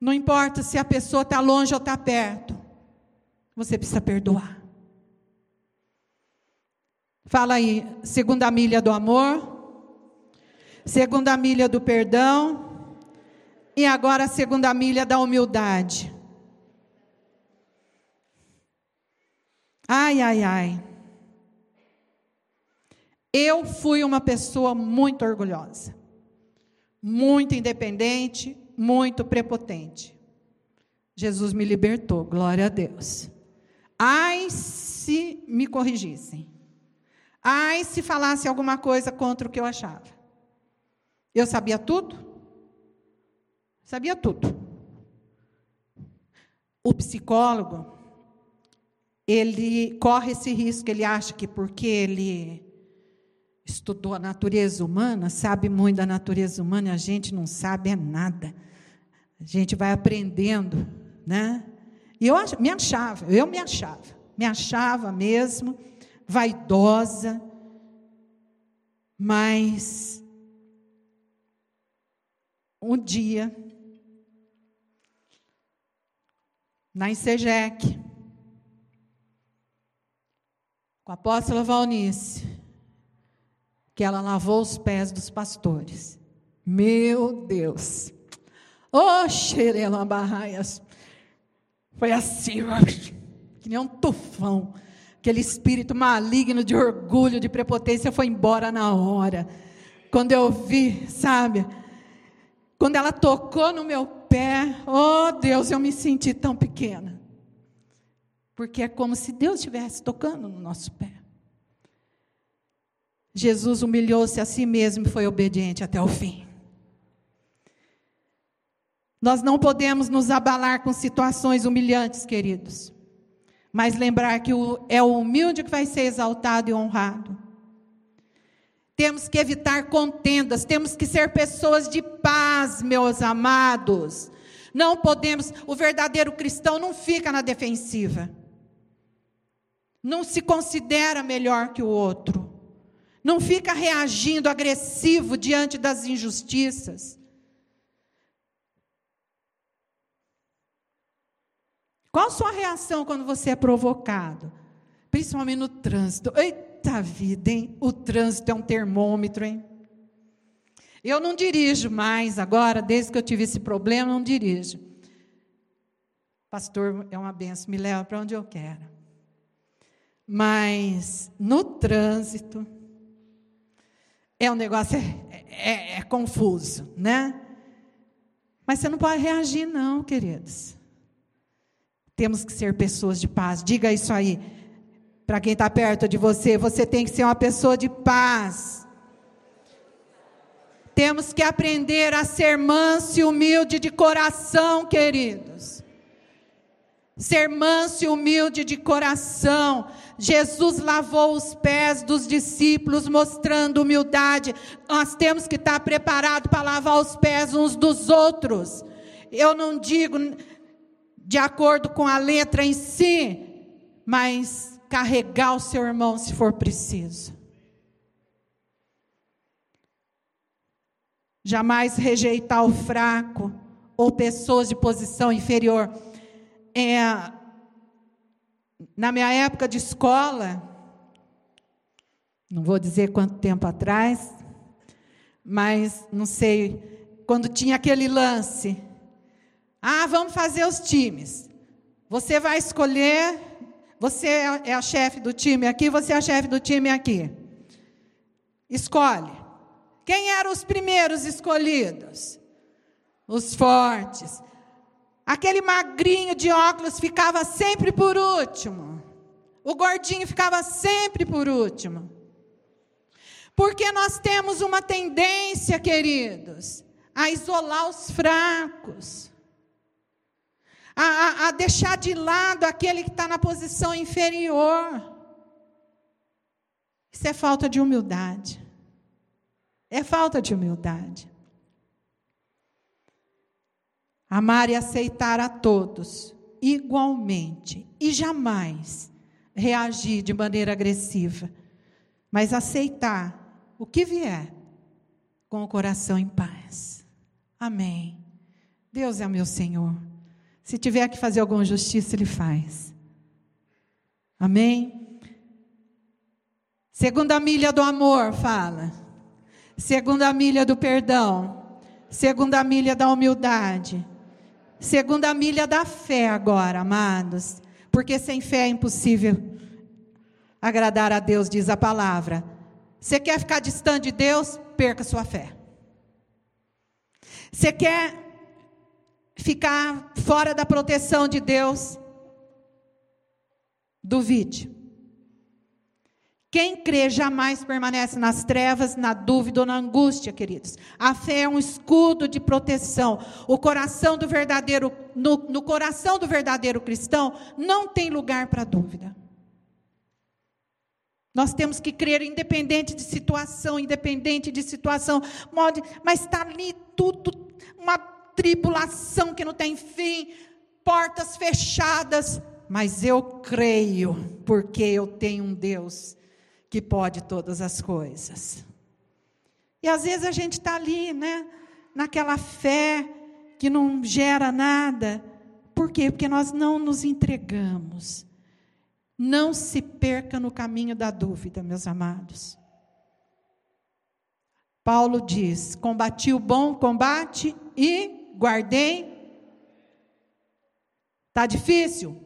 Não importa se a pessoa está longe ou está perto, você precisa perdoar. Fala aí, segunda milha do amor, segunda milha do perdão, e agora a segunda milha da humildade. Ai, ai, ai. Eu fui uma pessoa muito orgulhosa, muito independente, muito prepotente. Jesus me libertou, glória a Deus. Ai, se me corrigissem. Ai, se falasse alguma coisa contra o que eu achava. Eu sabia tudo? Sabia tudo. O psicólogo, ele corre esse risco, ele acha que porque ele estudou a natureza humana, sabe muito da natureza humana, e a gente não sabe é nada. A gente vai aprendendo, né? E eu me achava, eu me achava, me achava mesmo vaidosa, mas um dia, na Insegec, com a apóstola Valnice, que ela lavou os pés dos pastores. Meu Deus! Ô, oh, barraias! Foi assim, que nem um tufão. Aquele espírito maligno de orgulho, de prepotência foi embora na hora. Quando eu vi, sabe? Quando ela tocou no meu pé, oh Deus, eu me senti tão pequena. Porque é como se Deus estivesse tocando no nosso pé. Jesus humilhou-se a si mesmo e foi obediente até o fim. Nós não podemos nos abalar com situações humilhantes, queridos, mas lembrar que é o humilde que vai ser exaltado e honrado. Temos que evitar contendas, temos que ser pessoas de paz, meus amados. Não podemos, o verdadeiro cristão não fica na defensiva. Não se considera melhor que o outro. Não fica reagindo agressivo diante das injustiças. Qual a sua reação quando você é provocado? Principalmente no trânsito. Eita vida, hein? O trânsito é um termômetro, hein? Eu não dirijo mais agora, desde que eu tive esse problema, não dirijo. Pastor é uma benção, me leva para onde eu quero. Mas no trânsito é um negócio é, é, é confuso, né? Mas você não pode reagir, não, queridos. Temos que ser pessoas de paz. Diga isso aí. Para quem está perto de você, você tem que ser uma pessoa de paz. Temos que aprender a ser manso e humilde de coração, queridos. Ser manso e humilde de coração. Jesus lavou os pés dos discípulos, mostrando humildade. Nós temos que estar preparados para lavar os pés uns dos outros. Eu não digo de acordo com a letra em si, mas carregar o seu irmão se for preciso. Jamais rejeitar o fraco ou pessoas de posição inferior. É, na minha época de escola, não vou dizer quanto tempo atrás, mas não sei, quando tinha aquele lance ah, vamos fazer os times. Você vai escolher, você é a chefe do time aqui, você é a chefe do time aqui. Escolhe. Quem eram os primeiros escolhidos? Os fortes. Aquele magrinho de óculos ficava sempre por último. O gordinho ficava sempre por último. Porque nós temos uma tendência, queridos, a isolar os fracos a, a, a deixar de lado aquele que está na posição inferior. Isso é falta de humildade. É falta de humildade. Amar e aceitar a todos igualmente e jamais reagir de maneira agressiva, mas aceitar o que vier com o coração em paz. Amém. Deus é meu Senhor. Se tiver que fazer alguma justiça, ele faz. Amém? Segunda milha do amor, fala. Segunda milha do perdão. Segunda milha da humildade. Segunda milha da fé agora, amados. Porque sem fé é impossível agradar a Deus, diz a palavra. Você quer ficar distante de Deus? Perca sua fé. Você quer ficar fora da proteção de Deus? Duvide. Quem crê jamais permanece nas trevas, na dúvida ou na angústia, queridos. A fé é um escudo de proteção. O coração do verdadeiro, no, no coração do verdadeiro cristão, não tem lugar para dúvida. Nós temos que crer independente de situação, independente de situação, mas está ali tudo, uma tribulação que não tem fim, portas fechadas, mas eu creio, porque eu tenho um Deus que pode todas as coisas. E às vezes a gente está ali, né, naquela fé que não gera nada. Por quê? Porque nós não nos entregamos. Não se perca no caminho da dúvida, meus amados. Paulo diz: combati o bom combate e guardei. Está difícil?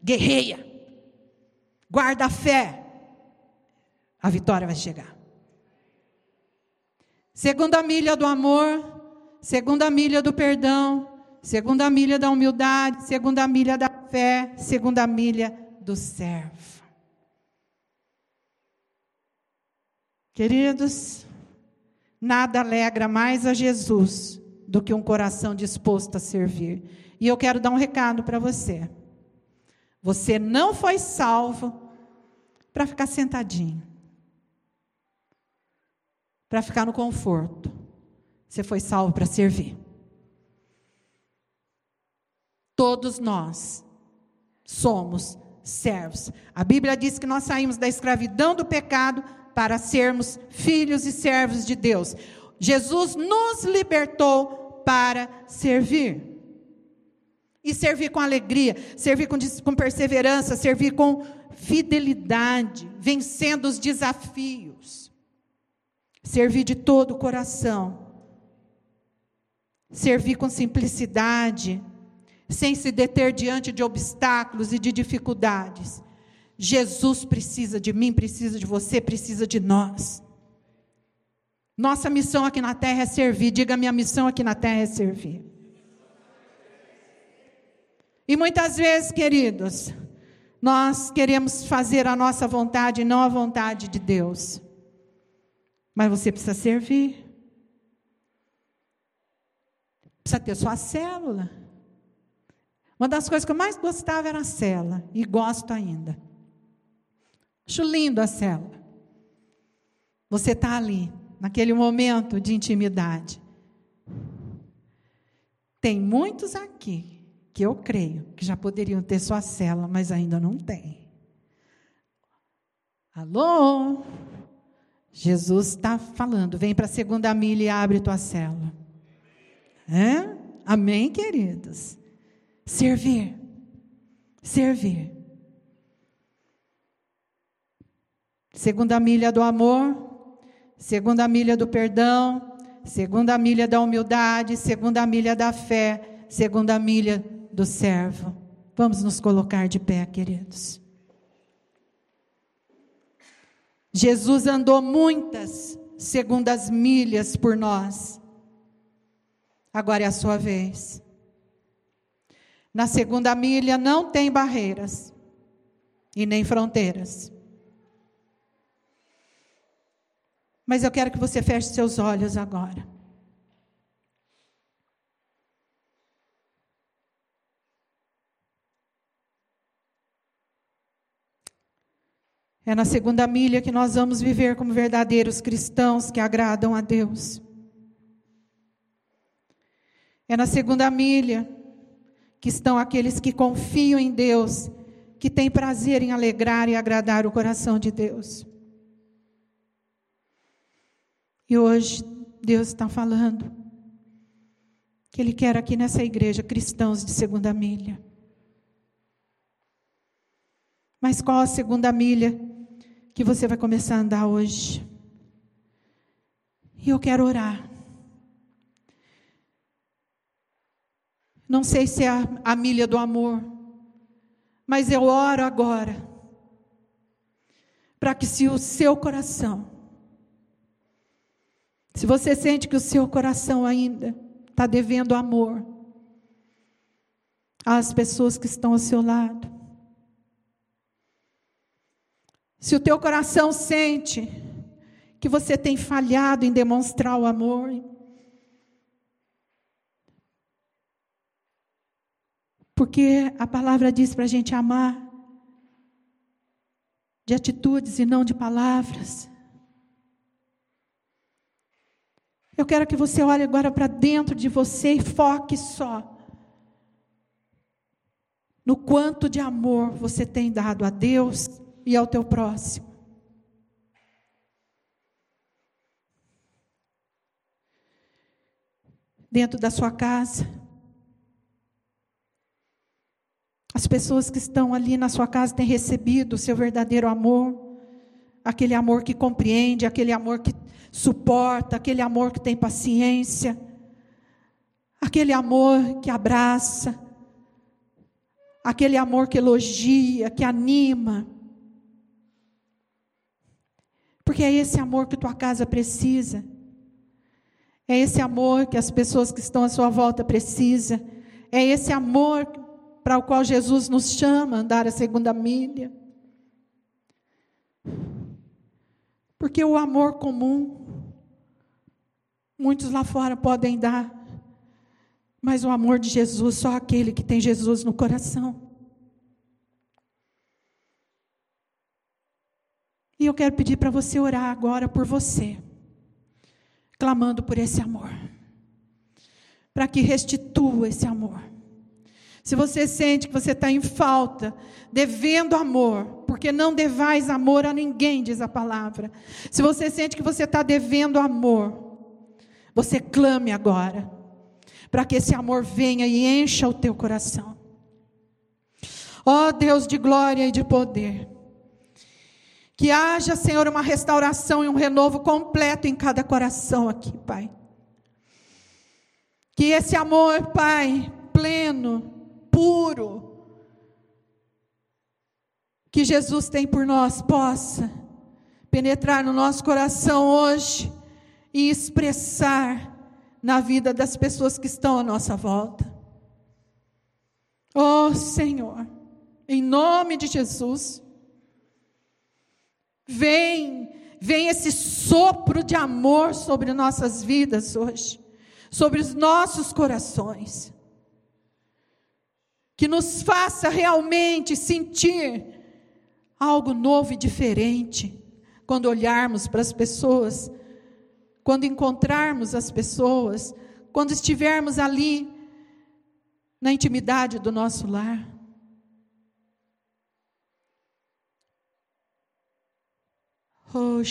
Guerreia. Guarda a fé a vitória vai chegar. Segunda milha do amor, segunda milha do perdão, segunda milha da humildade, segunda milha da fé, segunda milha do servo. Queridos, nada alegra mais a Jesus do que um coração disposto a servir. E eu quero dar um recado para você. Você não foi salvo para ficar sentadinho para ficar no conforto. Você foi salvo para servir. Todos nós somos servos. A Bíblia diz que nós saímos da escravidão do pecado para sermos filhos e servos de Deus. Jesus nos libertou para servir. E servir com alegria, servir com, com perseverança, servir com fidelidade, vencendo os desafios servir de todo o coração, servir com simplicidade, sem se deter diante de obstáculos e de dificuldades. Jesus precisa de mim, precisa de você, precisa de nós. Nossa missão aqui na terra é servir. Diga, minha missão aqui na terra é servir. E muitas vezes, queridos, nós queremos fazer a nossa vontade e não a vontade de Deus. Mas você precisa servir. Precisa ter sua célula. Uma das coisas que eu mais gostava era a célula, e gosto ainda. Acho lindo a célula. Você está ali, naquele momento de intimidade. Tem muitos aqui que eu creio que já poderiam ter sua célula, mas ainda não tem. Alô? Jesus está falando, vem para a segunda milha e abre tua célula. É? Amém, queridos? Servir. Servir. Segunda milha do amor, segunda milha do perdão, segunda milha da humildade, segunda milha da fé, segunda milha do servo. Vamos nos colocar de pé, queridos. Jesus andou muitas segundas milhas por nós. Agora é a sua vez. Na segunda milha não tem barreiras e nem fronteiras. Mas eu quero que você feche seus olhos agora. É na segunda milha que nós vamos viver como verdadeiros cristãos que agradam a Deus. É na segunda milha que estão aqueles que confiam em Deus, que têm prazer em alegrar e agradar o coração de Deus. E hoje Deus está falando que Ele quer aqui nessa igreja cristãos de segunda milha. Mas qual a segunda milha? que você vai começar a andar hoje. E eu quero orar. Não sei se é a, a milha do amor, mas eu oro agora. para que se o seu coração, se você sente que o seu coração ainda está devendo amor às pessoas que estão ao seu lado, se o teu coração sente que você tem falhado em demonstrar o amor, porque a palavra diz para a gente amar de atitudes e não de palavras. Eu quero que você olhe agora para dentro de você e foque só no quanto de amor você tem dado a Deus e ao teu próximo. Dentro da sua casa. As pessoas que estão ali na sua casa têm recebido o seu verdadeiro amor, aquele amor que compreende, aquele amor que suporta, aquele amor que tem paciência, aquele amor que abraça, aquele amor que elogia, que anima. Porque é esse amor que tua casa precisa. É esse amor que as pessoas que estão à sua volta precisam. É esse amor para o qual Jesus nos chama andar a segunda milha. Porque o amor comum, muitos lá fora podem dar, mas o amor de Jesus, só aquele que tem Jesus no coração. E eu quero pedir para você orar agora por você, clamando por esse amor, para que restitua esse amor. Se você sente que você está em falta, devendo amor, porque não devais amor a ninguém, diz a palavra. Se você sente que você está devendo amor, você clame agora, para que esse amor venha e encha o teu coração. Ó oh, Deus de glória e de poder, que haja, Senhor, uma restauração e um renovo completo em cada coração aqui, Pai. Que esse amor, Pai, pleno, puro que Jesus tem por nós possa penetrar no nosso coração hoje e expressar na vida das pessoas que estão à nossa volta. Oh Senhor, em nome de Jesus, vem, vem esse sopro de amor sobre nossas vidas hoje, sobre os nossos corações que nos faça realmente sentir algo novo e diferente quando olharmos para as pessoas, quando encontrarmos as pessoas, quando estivermos ali na intimidade do nosso lar. Oh.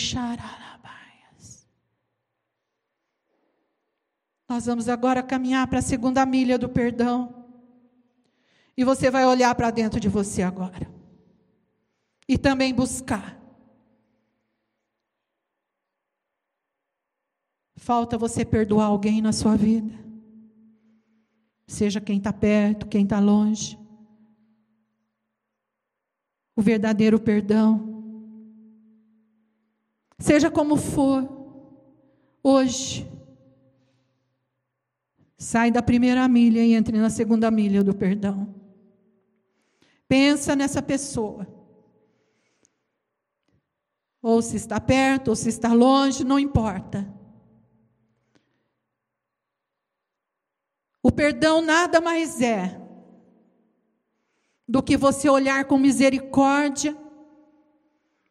Nós vamos agora caminhar para a segunda milha do perdão. E você vai olhar para dentro de você agora. E também buscar. Falta você perdoar alguém na sua vida. Seja quem está perto, quem está longe. O verdadeiro perdão. Seja como for, hoje, sai da primeira milha e entre na segunda milha do perdão. Pensa nessa pessoa. Ou se está perto, ou se está longe, não importa. O perdão nada mais é do que você olhar com misericórdia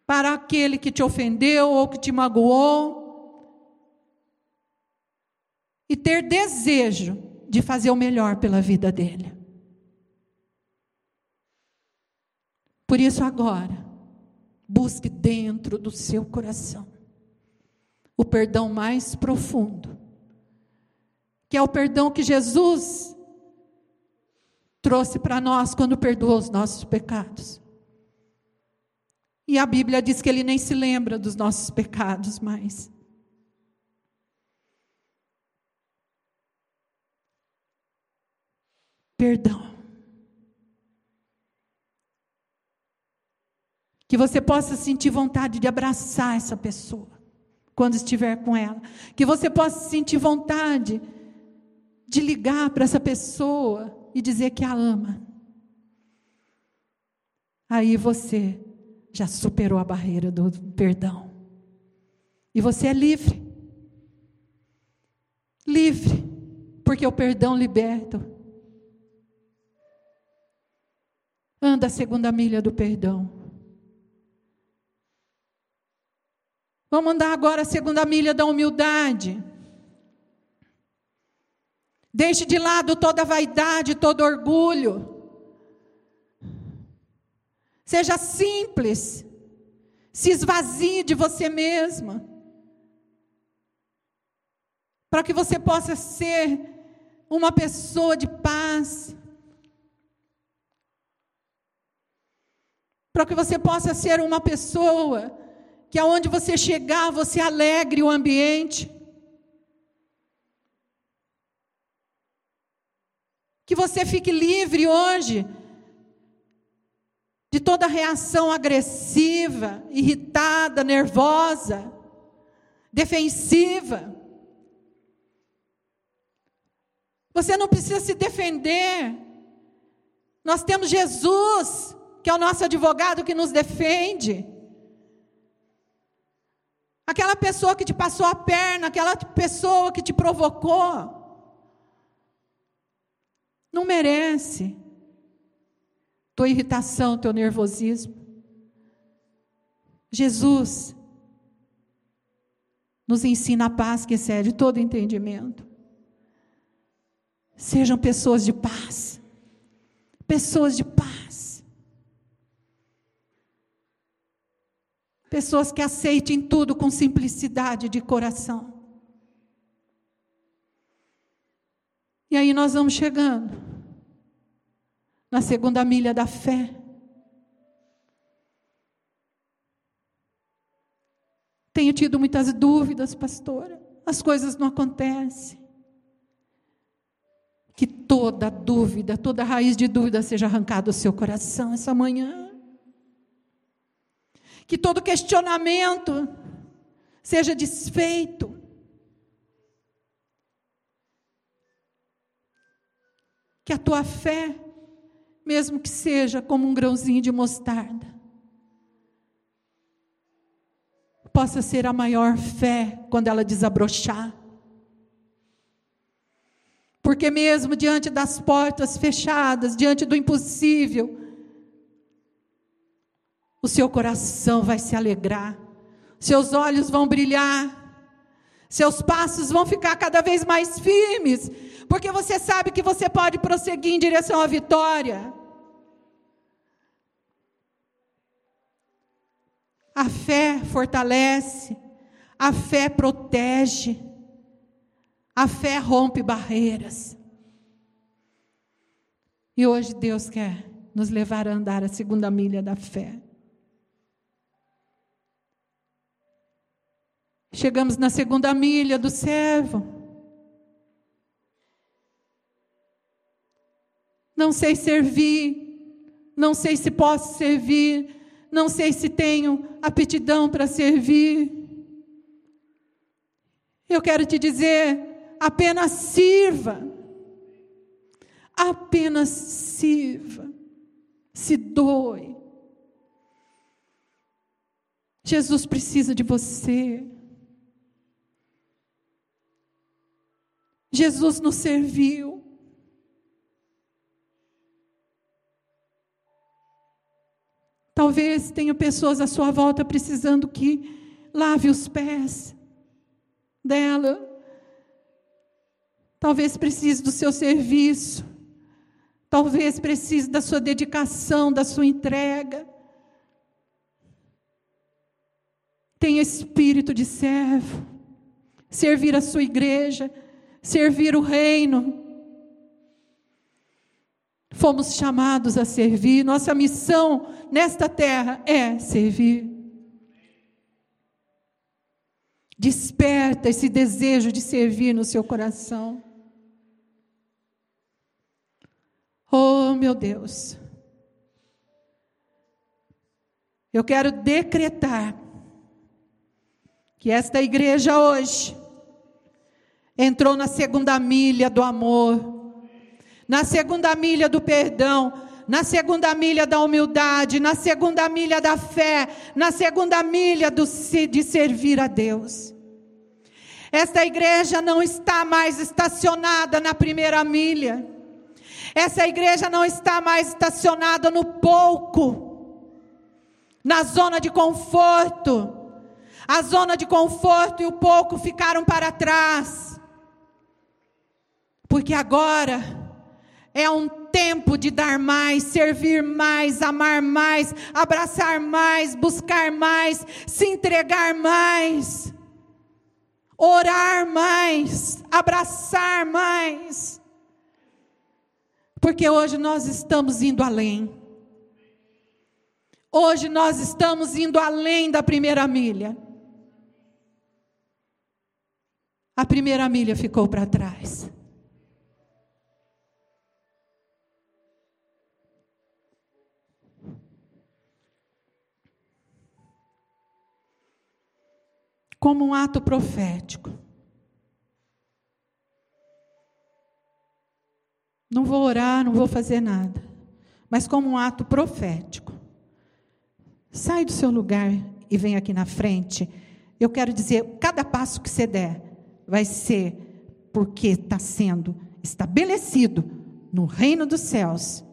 para aquele que te ofendeu ou que te magoou e ter desejo de fazer o melhor pela vida dele. Por isso, agora, busque dentro do seu coração o perdão mais profundo, que é o perdão que Jesus trouxe para nós quando perdoou os nossos pecados. E a Bíblia diz que ele nem se lembra dos nossos pecados mais. Perdão. Que você possa sentir vontade de abraçar essa pessoa quando estiver com ela. Que você possa sentir vontade de ligar para essa pessoa e dizer que a ama. Aí você já superou a barreira do perdão. E você é livre. Livre. Porque o perdão liberta. Anda a segunda milha do perdão. Vamos andar agora a segunda milha da humildade. Deixe de lado toda vaidade, todo orgulho. Seja simples. Se esvazie de você mesma. Para que você possa ser uma pessoa de paz. Para que você possa ser uma pessoa que aonde você chegar, você alegre o ambiente. Que você fique livre hoje de toda reação agressiva, irritada, nervosa, defensiva. Você não precisa se defender. Nós temos Jesus, que é o nosso advogado que nos defende. Aquela pessoa que te passou a perna, aquela pessoa que te provocou, não merece tua irritação, teu nervosismo. Jesus nos ensina a paz que excede todo entendimento. Sejam pessoas de paz, pessoas de paz. Pessoas que aceitem tudo com simplicidade de coração. E aí nós vamos chegando na segunda milha da fé. Tenho tido muitas dúvidas, pastora. As coisas não acontecem. Que toda dúvida, toda raiz de dúvida seja arrancada do seu coração essa manhã que todo questionamento seja desfeito. Que a tua fé, mesmo que seja como um grãozinho de mostarda, possa ser a maior fé quando ela desabrochar. Porque mesmo diante das portas fechadas, diante do impossível, o seu coração vai se alegrar, seus olhos vão brilhar, seus passos vão ficar cada vez mais firmes, porque você sabe que você pode prosseguir em direção à vitória. A fé fortalece, a fé protege, a fé rompe barreiras. E hoje Deus quer nos levar a andar a segunda milha da fé. Chegamos na segunda milha do servo. Não sei servir, não sei se posso servir, não sei se tenho aptidão para servir. Eu quero te dizer, apenas sirva. Apenas sirva. Se doe. Jesus precisa de você. Jesus nos serviu. Talvez tenha pessoas à sua volta precisando que lave os pés dela. Talvez precise do seu serviço. Talvez precise da sua dedicação, da sua entrega. Tenha espírito de servo. Servir a sua igreja servir o reino. Fomos chamados a servir, nossa missão nesta terra é servir. Desperta esse desejo de servir no seu coração. Oh, meu Deus. Eu quero decretar que esta igreja hoje entrou na segunda milha do amor, na segunda milha do perdão, na segunda milha da humildade, na segunda milha da fé, na segunda milha do, de servir a Deus. Esta igreja não está mais estacionada na primeira milha. Essa igreja não está mais estacionada no pouco, na zona de conforto. A zona de conforto e o pouco ficaram para trás. Porque agora é um tempo de dar mais, servir mais, amar mais, abraçar mais, buscar mais, se entregar mais, orar mais, abraçar mais. Porque hoje nós estamos indo além. Hoje nós estamos indo além da primeira milha. A primeira milha ficou para trás. Como um ato profético. Não vou orar, não vou fazer nada, mas como um ato profético. Sai do seu lugar e vem aqui na frente. Eu quero dizer, cada passo que você der vai ser porque está sendo estabelecido no reino dos céus,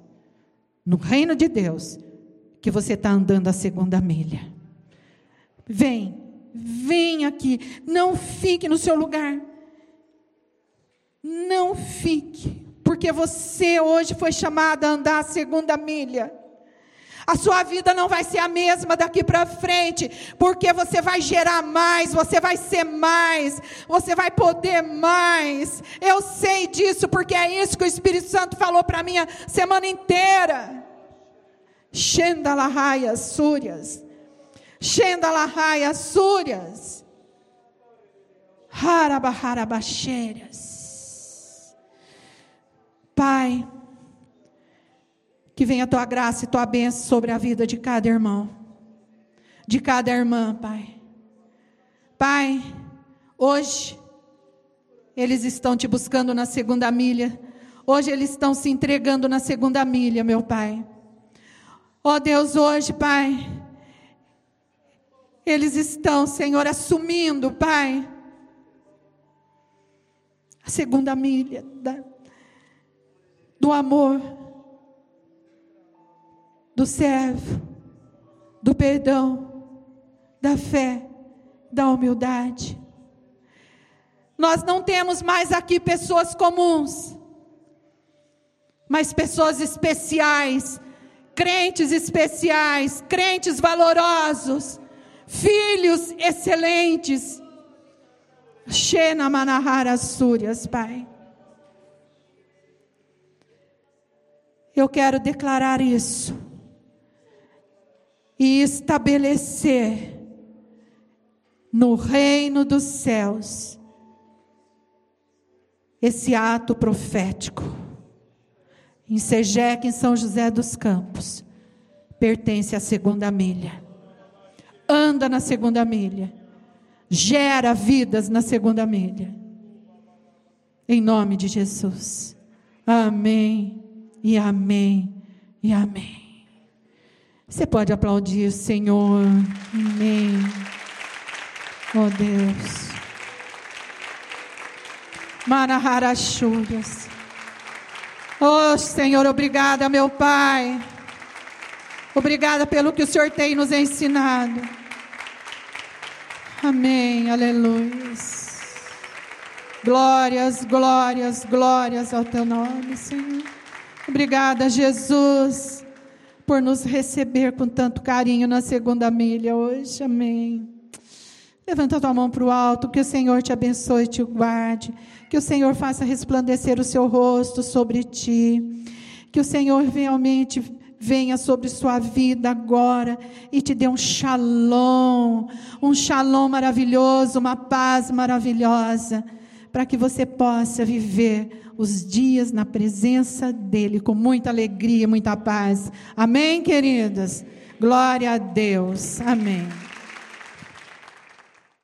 no reino de Deus, que você está andando a segunda milha. Vem, Vem aqui, não fique no seu lugar. Não fique, porque você hoje foi chamado a andar a segunda milha. A sua vida não vai ser a mesma daqui para frente, porque você vai gerar mais, você vai ser mais, você vai poder mais. Eu sei disso, porque é isso que o Espírito Santo falou para mim a semana inteira. Xendalahaya Súrias. Xendalahai Súrias. Harabaharabacheiras. Pai, que venha a tua graça e tua bênção sobre a vida de cada irmão, de cada irmã, Pai. Pai, hoje, eles estão te buscando na segunda milha. Hoje eles estão se entregando na segunda milha, meu Pai. Ó oh Deus, hoje, Pai, eles estão, Senhor, assumindo, Pai, a segunda milha da, do amor, do servo, do perdão, da fé, da humildade. Nós não temos mais aqui pessoas comuns, mas pessoas especiais, crentes especiais, crentes valorosos, filhos excelentes. Shena Manahara Súrias, Pai. Eu quero declarar isso e estabelecer no reino dos céus esse ato profético. Em Sejeque, em São José dos Campos, pertence à segunda milha anda na segunda milha, gera vidas na segunda milha. Em nome de Jesus. Amém e amém e amém. Você pode aplaudir, Senhor. Amém. Oh Deus. Manaharachúrias. Oh Senhor, obrigada, meu Pai. Obrigada pelo que o Senhor tem nos ensinado. Amém, aleluia. Glórias, glórias, glórias ao teu nome, Senhor. Obrigada, Jesus, por nos receber com tanto carinho na segunda milha hoje. Amém. Levanta tua mão para o alto, que o Senhor te abençoe e te guarde. Que o Senhor faça resplandecer o seu rosto sobre ti. Que o Senhor realmente venha sobre sua vida agora e te dê um shalom, um shalom maravilhoso, uma paz maravilhosa, para que você possa viver os dias na presença dEle com muita alegria, muita paz. Amém, queridas? Glória a Deus. Amém.